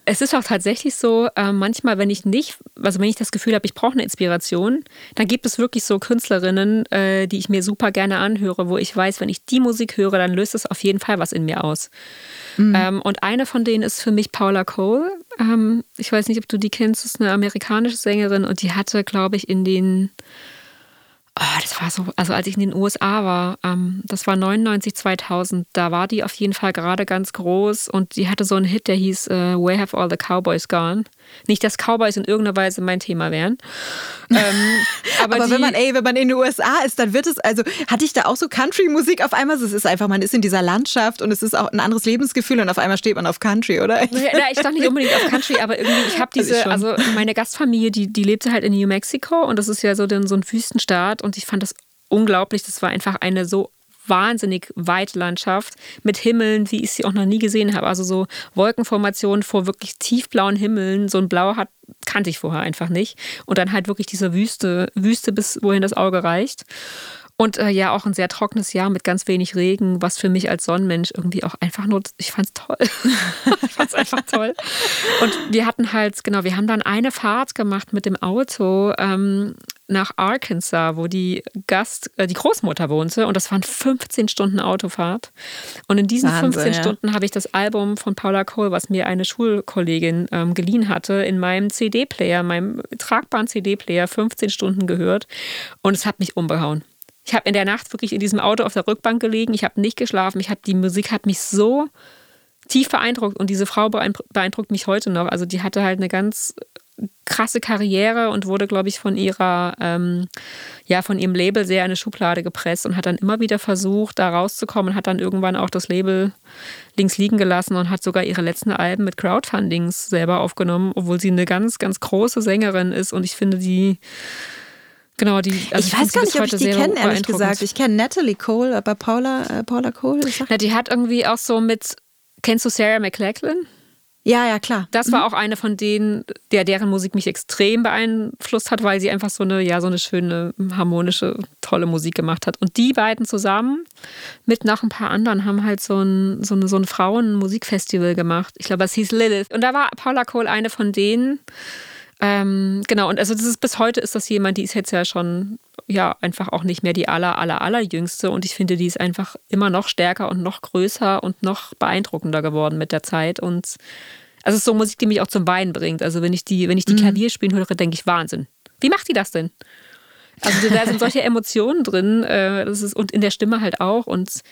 es ist auch tatsächlich so, äh, manchmal, wenn ich nicht, also wenn ich das Gefühl habe, ich brauche eine Inspiration, dann gibt es wirklich so Künstlerinnen, äh, die ich mir super gerne anhöre, wo ich weiß, wenn ich die Musik höre, dann löst es auf jeden Fall was in mir aus. Mhm. Ähm, und eine von denen ist für mich Paula Cole. Ähm, ich weiß nicht, ob du die kennst, das ist eine amerikanische Sängerin und die hatte, glaube ich, in den Oh, das war so, also als ich in den USA war, ähm, das war 99, 2000, da war die auf jeden Fall gerade ganz groß und die hatte so einen Hit, der hieß uh, Where Have All the Cowboys Gone? Nicht, dass Cowboys in irgendeiner Weise mein Thema wären. Ähm, aber, aber die, wenn man, ey, wenn man in den USA ist, dann wird es, also hatte ich da auch so Country-Musik auf einmal? Es ist einfach, man ist in dieser Landschaft und es ist auch ein anderes Lebensgefühl und auf einmal steht man auf Country, oder? Ja, ich dachte nicht unbedingt auf Country, aber irgendwie, ich habe diese, also, meine Gastfamilie, die, die lebte halt in New Mexico und das ist ja so, so ein Wüstenstaat und ich fand das unglaublich. Das war einfach eine so wahnsinnig weite Landschaft mit Himmeln, wie ich sie auch noch nie gesehen habe. Also so Wolkenformationen vor wirklich tiefblauen Himmeln. So ein Blau hat, kannte ich vorher einfach nicht. Und dann halt wirklich diese Wüste, Wüste bis wohin das Auge reicht. Und äh, ja, auch ein sehr trockenes Jahr mit ganz wenig Regen, was für mich als Sonnenmensch irgendwie auch einfach nur, ich fand es toll. ich fand es einfach toll. Und wir hatten halt, genau, wir haben dann eine Fahrt gemacht mit dem Auto ähm, nach Arkansas, wo die Gast, äh, die Großmutter wohnte. Und das waren 15 Stunden Autofahrt. Und in diesen Wahnsinn, 15 ja. Stunden habe ich das Album von Paula Cole, was mir eine Schulkollegin ähm, geliehen hatte, in meinem CD-Player, meinem tragbaren CD-Player 15 Stunden gehört. Und es hat mich umbehauen. Ich habe in der Nacht wirklich in diesem Auto auf der Rückbank gelegen. Ich habe nicht geschlafen. Ich habe die Musik hat mich so tief beeindruckt und diese Frau beeindruckt mich heute noch. Also die hatte halt eine ganz krasse Karriere und wurde, glaube ich, von ihrer, ähm, ja, von ihrem Label sehr in eine Schublade gepresst und hat dann immer wieder versucht, da rauszukommen, hat dann irgendwann auch das Label links liegen gelassen und hat sogar ihre letzten Alben mit Crowdfundings selber aufgenommen, obwohl sie eine ganz, ganz große Sängerin ist und ich finde, die Genau, die. Also ich, ich weiß gar nicht, ob ich die kenne, ehrlich gesagt. Ich kenne Natalie Cole, aber Paula, äh, Paula Cole. Na, die hat irgendwie auch so mit. Kennst du Sarah McLachlan? Ja, ja, klar. Das war mhm. auch eine von denen, der deren Musik mich extrem beeinflusst hat, weil sie einfach so eine, ja, so eine schöne, harmonische, tolle Musik gemacht hat. Und die beiden zusammen mit noch ein paar anderen haben halt so ein, so eine, so ein Frauenmusikfestival gemacht. Ich glaube, es hieß Lilith. Und da war Paula Cole eine von denen. Ähm, genau, und also das ist bis heute ist das jemand, die ist jetzt ja schon ja einfach auch nicht mehr die aller, aller, aller jüngste und ich finde, die ist einfach immer noch stärker und noch größer und noch beeindruckender geworden mit der Zeit und also es ist so Musik, die mich auch zum Weinen bringt. Also wenn ich die, wenn ich die mhm. Klavier spielen höre, denke ich Wahnsinn. Wie macht die das denn? Also da sind solche Emotionen drin, äh, das ist, und in der Stimme halt auch und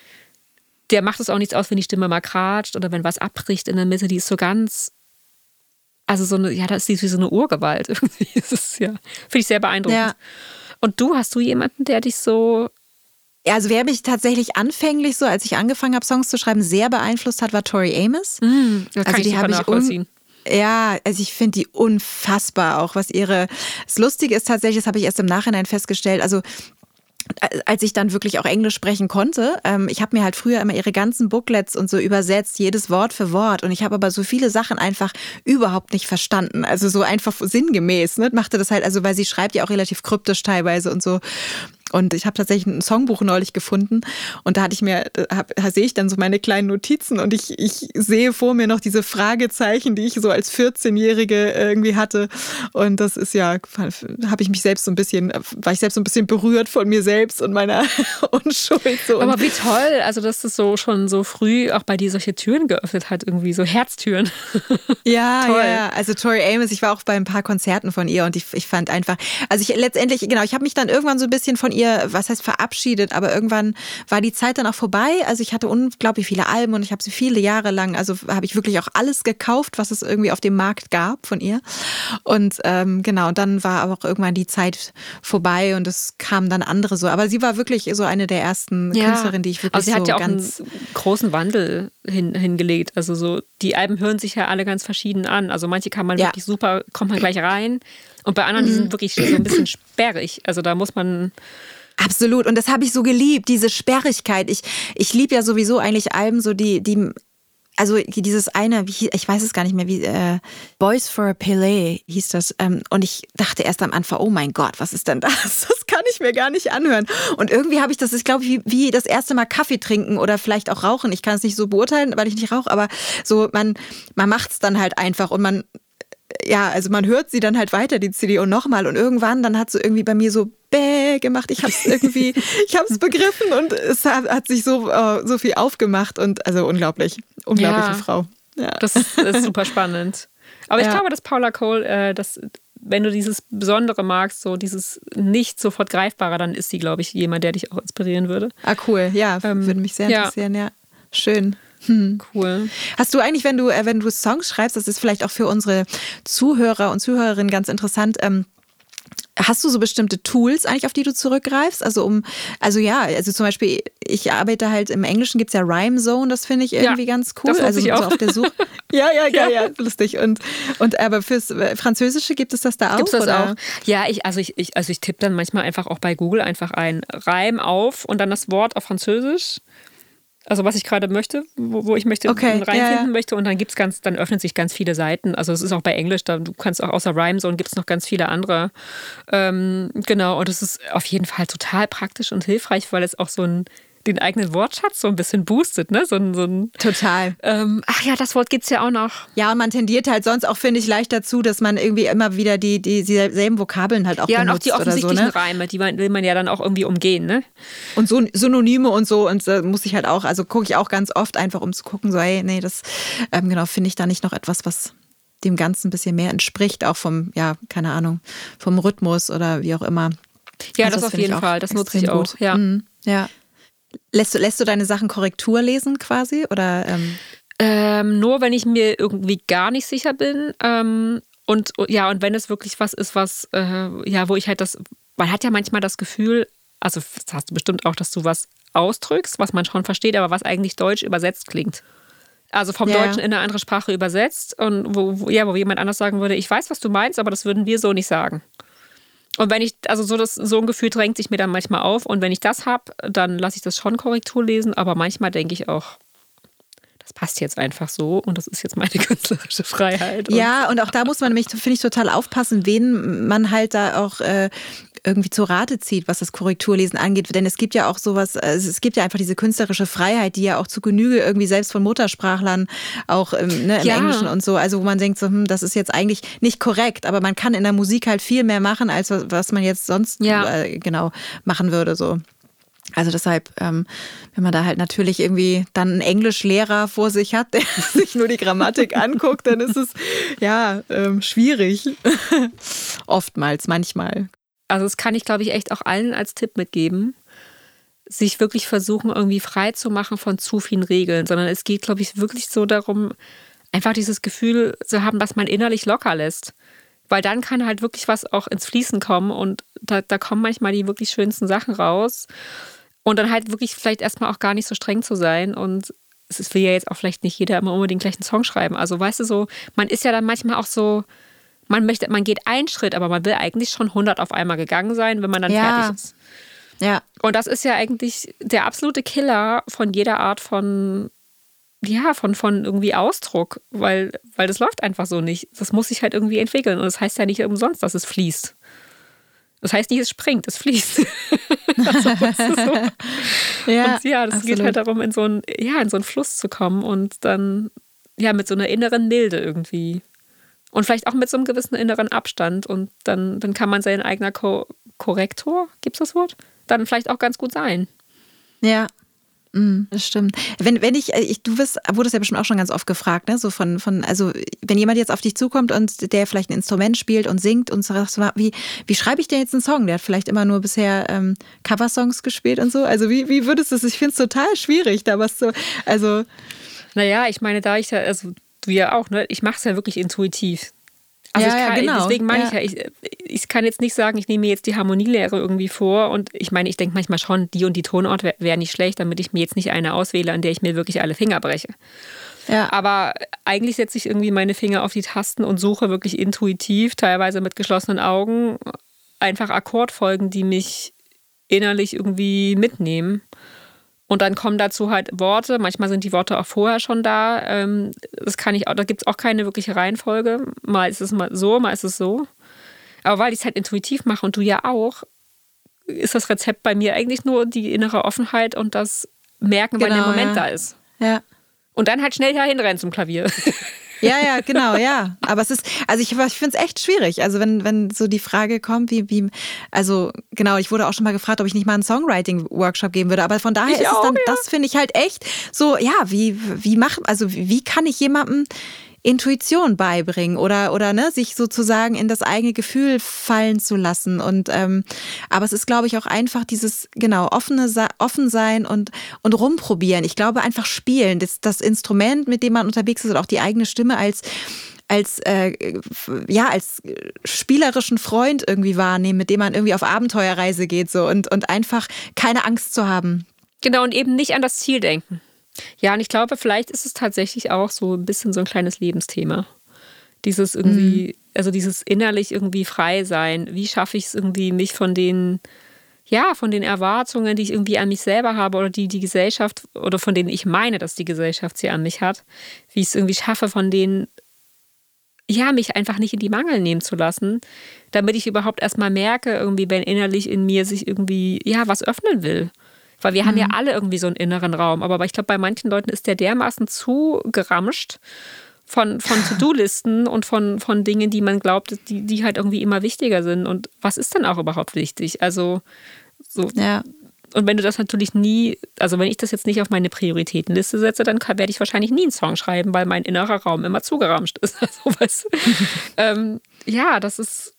der macht es auch nichts aus, wenn die Stimme mal kratscht oder wenn was abbricht in der Mitte. Die ist so ganz also so eine, ja, das ist wie so eine Urgewalt irgendwie. Ist ja, finde ich sehr beeindruckend. Ja. Und du, hast du jemanden, der dich so also wer mich tatsächlich anfänglich so, als ich angefangen habe, Songs zu schreiben, sehr beeinflusst hat, war Tori Amos. Mm, also die habe ich un ja, also ich finde die unfassbar, auch was ihre. Das Lustige ist tatsächlich, das habe ich erst im Nachhinein festgestellt. Also als ich dann wirklich auch Englisch sprechen konnte, ähm, ich habe mir halt früher immer ihre ganzen Booklets und so übersetzt, jedes Wort für Wort. Und ich habe aber so viele Sachen einfach überhaupt nicht verstanden. Also so einfach sinngemäß, ne? Machte das halt, also weil sie schreibt ja auch relativ kryptisch teilweise und so. Und ich habe tatsächlich ein Songbuch neulich gefunden und da hatte ich mir, hab, da sehe ich dann so meine kleinen Notizen und ich, ich sehe vor mir noch diese Fragezeichen, die ich so als 14-Jährige irgendwie hatte. Und das ist ja, habe ich mich selbst so ein bisschen, war ich selbst so ein bisschen berührt von mir selbst und meiner Unschuld. So. Aber wie toll, also dass das so schon so früh auch bei dir solche Türen geöffnet hat, irgendwie so Herztüren. ja, ja, also Tori Amos, ich war auch bei ein paar Konzerten von ihr und ich, ich fand einfach, also ich letztendlich, genau, ich habe mich dann irgendwann so ein bisschen von ihr, was heißt verabschiedet, aber irgendwann war die Zeit dann auch vorbei. Also ich hatte unglaublich viele Alben und ich habe sie viele Jahre lang, also habe ich wirklich auch alles gekauft, was es irgendwie auf dem Markt gab von ihr. Und ähm, genau, und dann war aber auch irgendwann die Zeit vorbei und es kamen dann andere so. Aber sie war wirklich so eine der ersten ja. Künstlerinnen, die ich wirklich also sie so hat ja auch ganz einen großen Wandel hin, hingelegt. Also so die Alben hören sich ja alle ganz verschieden an. Also manche kann man ja. wirklich super, kommt man gleich rein. Und bei anderen, die sind mhm. wirklich so ein bisschen sperrig. Also da muss man Absolut. Und das habe ich so geliebt, diese Sperrigkeit. Ich, ich liebe ja sowieso eigentlich Alben, so die, die also dieses eine, wie, ich weiß es gar nicht mehr, wie äh, Boys for a Pelé hieß das. Ähm, und ich dachte erst am Anfang, oh mein Gott, was ist denn das? Das kann ich mir gar nicht anhören. Und irgendwie habe ich das, ich glaube, wie, wie das erste Mal Kaffee trinken oder vielleicht auch rauchen. Ich kann es nicht so beurteilen, weil ich nicht rauche, aber so, man, man macht es dann halt einfach und man ja, also man hört sie dann halt weiter, die CD und nochmal. Und irgendwann, dann hat sie irgendwie bei mir so bäh gemacht. Ich habe es irgendwie, ich habe es begriffen und es hat, hat sich so, uh, so viel aufgemacht und also unglaublich, unglaubliche ja, Frau. Ja. Das, ist, super spannend. Aber ich glaube, dass Paula Cole, äh, das, wenn du dieses Besondere magst, so dieses nicht sofort greifbare, dann ist sie, glaube ich, jemand, der dich auch inspirieren würde. Ah, cool. Ja, ähm, würde mich sehr interessieren. Ja, ja. schön. Hm. Cool. Hast du eigentlich, wenn du, äh, wenn du Songs schreibst, das ist vielleicht auch für unsere Zuhörer und Zuhörerinnen ganz interessant, ähm, Hast du so bestimmte Tools eigentlich, auf die du zurückgreifst? Also um, also ja, also zum Beispiel, ich arbeite halt im Englischen gibt es ja Rhyme Zone, das finde ich irgendwie ja, ganz cool. Das also ich auch. So auf der Suche. ja, ja, ja, ja, lustig. Und, und aber fürs Französische gibt es das da auch? Gibt es das oder? auch? Ja, ich, also ich, ich, also ich tippe dann manchmal einfach auch bei Google einfach ein Reim auf und dann das Wort auf Französisch also was ich gerade möchte, wo, wo, ich möchte okay, reinfinden ja, möchte und dann gibt's ganz, dann öffnen sich ganz viele Seiten. Also es ist auch bei Englisch, da du kannst auch außer Rhymezone gibt es noch ganz viele andere. Ähm, genau, und es ist auf jeden Fall total praktisch und hilfreich, weil es auch so ein den eigenen Wortschatz so ein bisschen boostet, ne? So ein, so ein Total. Ähm, ach ja, das Wort gibt es ja auch noch. Ja, und man tendiert halt sonst auch, finde ich, leicht dazu, dass man irgendwie immer wieder die, die dieselben Vokabeln halt auch ja, benutzt. Ja, und auch die offensichtlichen so, ne? Reime, die will man ja dann auch irgendwie umgehen, ne? Und so Synonyme und so, und äh, muss ich halt auch, also gucke ich auch ganz oft einfach, um zu gucken, so, hey, nee, das ähm, genau, finde ich da nicht noch etwas, was dem Ganzen ein bisschen mehr entspricht, auch vom, ja, keine Ahnung, vom Rhythmus oder wie auch immer. Ja, also das, das auf jeden Fall, das nutze ich auch, ja. Mhm. Ja. Lässt du, lässt du deine Sachen Korrektur lesen quasi? Oder, ähm? Ähm, nur wenn ich mir irgendwie gar nicht sicher bin. Ähm, und ja, und wenn es wirklich was ist, was, äh, ja, wo ich halt das, man hat ja manchmal das Gefühl, also das hast du bestimmt auch, dass du was ausdrückst, was man schon versteht, aber was eigentlich deutsch übersetzt klingt. Also vom ja. Deutschen in eine andere Sprache übersetzt und wo, wo, ja, wo jemand anders sagen würde, ich weiß, was du meinst, aber das würden wir so nicht sagen. Und wenn ich, also so, das, so ein Gefühl drängt sich mir dann manchmal auf. Und wenn ich das habe, dann lasse ich das schon Korrektur lesen. Aber manchmal denke ich auch, passt jetzt einfach so und das ist jetzt meine künstlerische Freiheit. Und ja, und auch da muss man nämlich, finde ich, total aufpassen, wen man halt da auch äh, irgendwie zu Rate zieht, was das Korrekturlesen angeht. Denn es gibt ja auch sowas, also es gibt ja einfach diese künstlerische Freiheit, die ja auch zu Genüge irgendwie selbst von Muttersprachlern auch ähm, ne, im ja. Englischen und so, also wo man denkt, so, hm, das ist jetzt eigentlich nicht korrekt, aber man kann in der Musik halt viel mehr machen, als was man jetzt sonst ja. äh, genau machen würde. So. Also deshalb, ähm, wenn man da halt natürlich irgendwie dann einen Englischlehrer vor sich hat, der sich nur die Grammatik anguckt, dann ist es ja ähm, schwierig. Oftmals, manchmal. Also das kann ich, glaube ich, echt auch allen als Tipp mitgeben, sich wirklich versuchen, irgendwie frei zu machen von zu vielen Regeln, sondern es geht, glaube ich, wirklich so darum, einfach dieses Gefühl zu haben, dass man innerlich locker lässt. Weil dann kann halt wirklich was auch ins Fließen kommen und da, da kommen manchmal die wirklich schönsten Sachen raus. Und dann halt wirklich vielleicht erstmal auch gar nicht so streng zu sein und es will ja jetzt auch vielleicht nicht jeder immer unbedingt gleich einen Song schreiben. Also weißt du so, man ist ja dann manchmal auch so, man möchte, man geht einen Schritt, aber man will eigentlich schon 100 auf einmal gegangen sein, wenn man dann ja. fertig ist. Ja. Und das ist ja eigentlich der absolute Killer von jeder Art von, ja, von, von irgendwie Ausdruck, weil, weil das läuft einfach so nicht. Das muss sich halt irgendwie entwickeln. Und das heißt ja nicht umsonst, dass es fließt. Das heißt nicht, es springt, es fließt. also, so. ja, und ja, das absolut. geht halt darum, in so, einen, ja, in so einen Fluss zu kommen und dann ja mit so einer inneren Milde irgendwie und vielleicht auch mit so einem gewissen inneren Abstand. Und dann, dann kann man sein eigener Ko Korrektor, gibt es das Wort? Dann vielleicht auch ganz gut sein. Ja, das stimmt. Wenn, wenn ich, äh, ich, du wirst, wurdest ja bestimmt auch schon ganz oft gefragt, ne? So von, von, also wenn jemand jetzt auf dich zukommt und der vielleicht ein Instrument spielt und singt und sagst, wie, wie schreibe ich denn jetzt einen Song? Der hat vielleicht immer nur bisher ähm, Coversongs gespielt und so. Also wie, wie würdest du es? Ich finde es total schwierig, da was zu. Also. Naja, ich meine, da ich ja, also du ja auch, ne? Ich mache es ja wirklich intuitiv. Also ja, kann, ja, genau. deswegen meine ja. ich ja, ich, ich kann jetzt nicht sagen, ich nehme mir jetzt die Harmonielehre irgendwie vor und ich meine, ich denke manchmal schon, die und die Tonort wäre wär nicht schlecht, damit ich mir jetzt nicht eine auswähle, an der ich mir wirklich alle Finger breche. Ja. Aber eigentlich setze ich irgendwie meine Finger auf die Tasten und suche wirklich intuitiv, teilweise mit geschlossenen Augen, einfach Akkordfolgen, die mich innerlich irgendwie mitnehmen. Und dann kommen dazu halt Worte. Manchmal sind die Worte auch vorher schon da. Ähm, das kann ich auch, da gibt es auch keine wirkliche Reihenfolge. Mal ist es mal so, mal ist es so. Aber weil ich es halt intuitiv mache und du ja auch, ist das Rezept bei mir eigentlich nur die innere Offenheit und das Merken, genau, wenn der genau, Moment ja. da ist. Ja. Und dann halt schnell hinrennen zum Klavier. Ja, ja, genau, ja. Aber es ist, also ich, ich finde es echt schwierig. Also wenn, wenn so die Frage kommt, wie, wie, also genau, ich wurde auch schon mal gefragt, ob ich nicht mal einen Songwriting-Workshop geben würde. Aber von daher ich ist auch, es dann, ja. das finde ich halt echt so, ja, wie, wie machen, also wie kann ich jemandem Intuition beibringen oder, oder ne, sich sozusagen in das eigene Gefühl fallen zu lassen. Und ähm, aber es ist, glaube ich, auch einfach dieses, genau, offene, offen sein und, und rumprobieren. Ich glaube, einfach spielen. Das, das Instrument, mit dem man unterwegs ist, und auch die eigene Stimme als als äh, ja als spielerischen Freund irgendwie wahrnehmen, mit dem man irgendwie auf Abenteuerreise geht so und und einfach keine Angst zu haben. Genau und eben nicht an das Ziel denken. Ja, und ich glaube, vielleicht ist es tatsächlich auch so ein bisschen so ein kleines Lebensthema. Dieses irgendwie, mhm. also dieses innerlich irgendwie frei sein. Wie schaffe ich es irgendwie, mich von den, ja, von den Erwartungen, die ich irgendwie an mich selber habe oder die die Gesellschaft oder von denen ich meine, dass die Gesellschaft sie an mich hat, wie ich es irgendwie schaffe, von denen, ja, mich einfach nicht in die Mangel nehmen zu lassen, damit ich überhaupt erstmal merke, irgendwie, wenn innerlich in mir sich irgendwie, ja, was öffnen will. Weil wir mhm. haben ja mhm. alle irgendwie so einen inneren Raum. Aber ich glaube, bei manchen Leuten ist der dermaßen zu geramscht von, von To-Do-Listen und von, von Dingen, die man glaubt, die, die halt irgendwie immer wichtiger sind. Und was ist denn auch überhaupt wichtig? Also so. Ja. Und wenn du das natürlich nie, also wenn ich das jetzt nicht auf meine Prioritätenliste setze, dann kann, werde ich wahrscheinlich nie einen Song schreiben, weil mein innerer Raum immer zugeramscht ist. Also, weißt, ähm, ja, das ist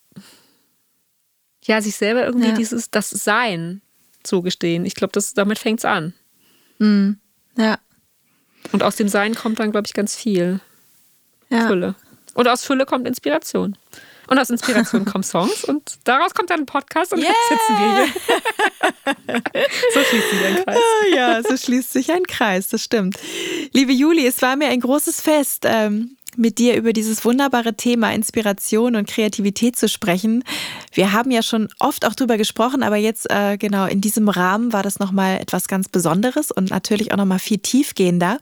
ja sich selber irgendwie ja. dieses, das Sein, zugestehen. Ich glaube, damit fängt es an. Mhm. Ja. Und aus dem Sein kommt dann, glaube ich, ganz viel. Ja. Fülle. Und aus Fülle kommt Inspiration. Und aus Inspiration kommen Songs und daraus kommt dann ein Podcast und yeah. jetzt sitzen wir hier. so schließt sich ein Kreis. Ja, so schließt sich ein Kreis, das stimmt. Liebe Juli, es war mir ein großes Fest. Mit dir über dieses wunderbare Thema Inspiration und Kreativität zu sprechen. Wir haben ja schon oft auch drüber gesprochen, aber jetzt äh, genau in diesem Rahmen war das nochmal etwas ganz Besonderes und natürlich auch nochmal viel tiefgehender.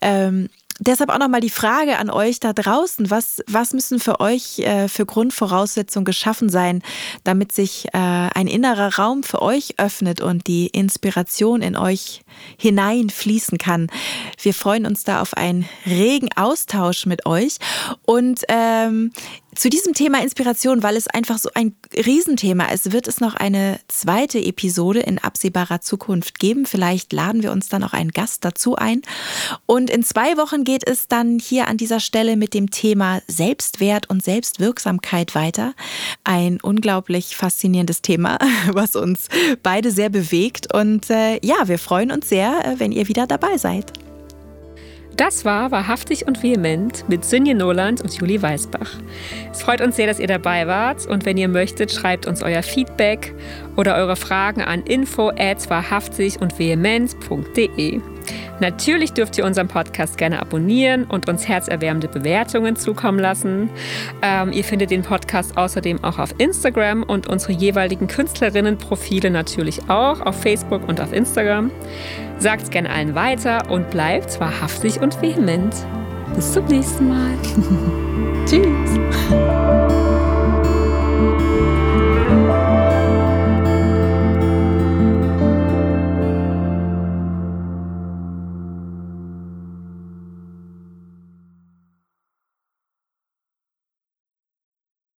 Ähm, Deshalb auch nochmal die Frage an euch da draußen. Was, was müssen für euch äh, für Grundvoraussetzungen geschaffen sein, damit sich äh, ein innerer Raum für euch öffnet und die Inspiration in euch hineinfließen kann? Wir freuen uns da auf einen regen Austausch mit euch. Und ähm, zu diesem Thema Inspiration, weil es einfach so ein Riesenthema ist, wird es noch eine zweite Episode in absehbarer Zukunft geben. Vielleicht laden wir uns dann auch einen Gast dazu ein. Und in zwei Wochen geht es dann hier an dieser Stelle mit dem Thema Selbstwert und Selbstwirksamkeit weiter. Ein unglaublich faszinierendes Thema, was uns beide sehr bewegt. Und äh, ja, wir freuen uns sehr, äh, wenn ihr wieder dabei seid. Das war Wahrhaftig und Vehement mit Sünje Noland und Julie Weißbach. Es freut uns sehr, dass ihr dabei wart und wenn ihr möchtet, schreibt uns euer Feedback oder eure Fragen an info at wahrhaftig und vehement.de. Natürlich dürft ihr unseren Podcast gerne abonnieren und uns herzerwärmende Bewertungen zukommen lassen. Ähm, ihr findet den Podcast außerdem auch auf Instagram und unsere jeweiligen Künstlerinnenprofile natürlich auch auf Facebook und auf Instagram. Sagt gerne allen weiter und bleibt wahrhaftig und vehement. Bis zum nächsten Mal. Tschüss.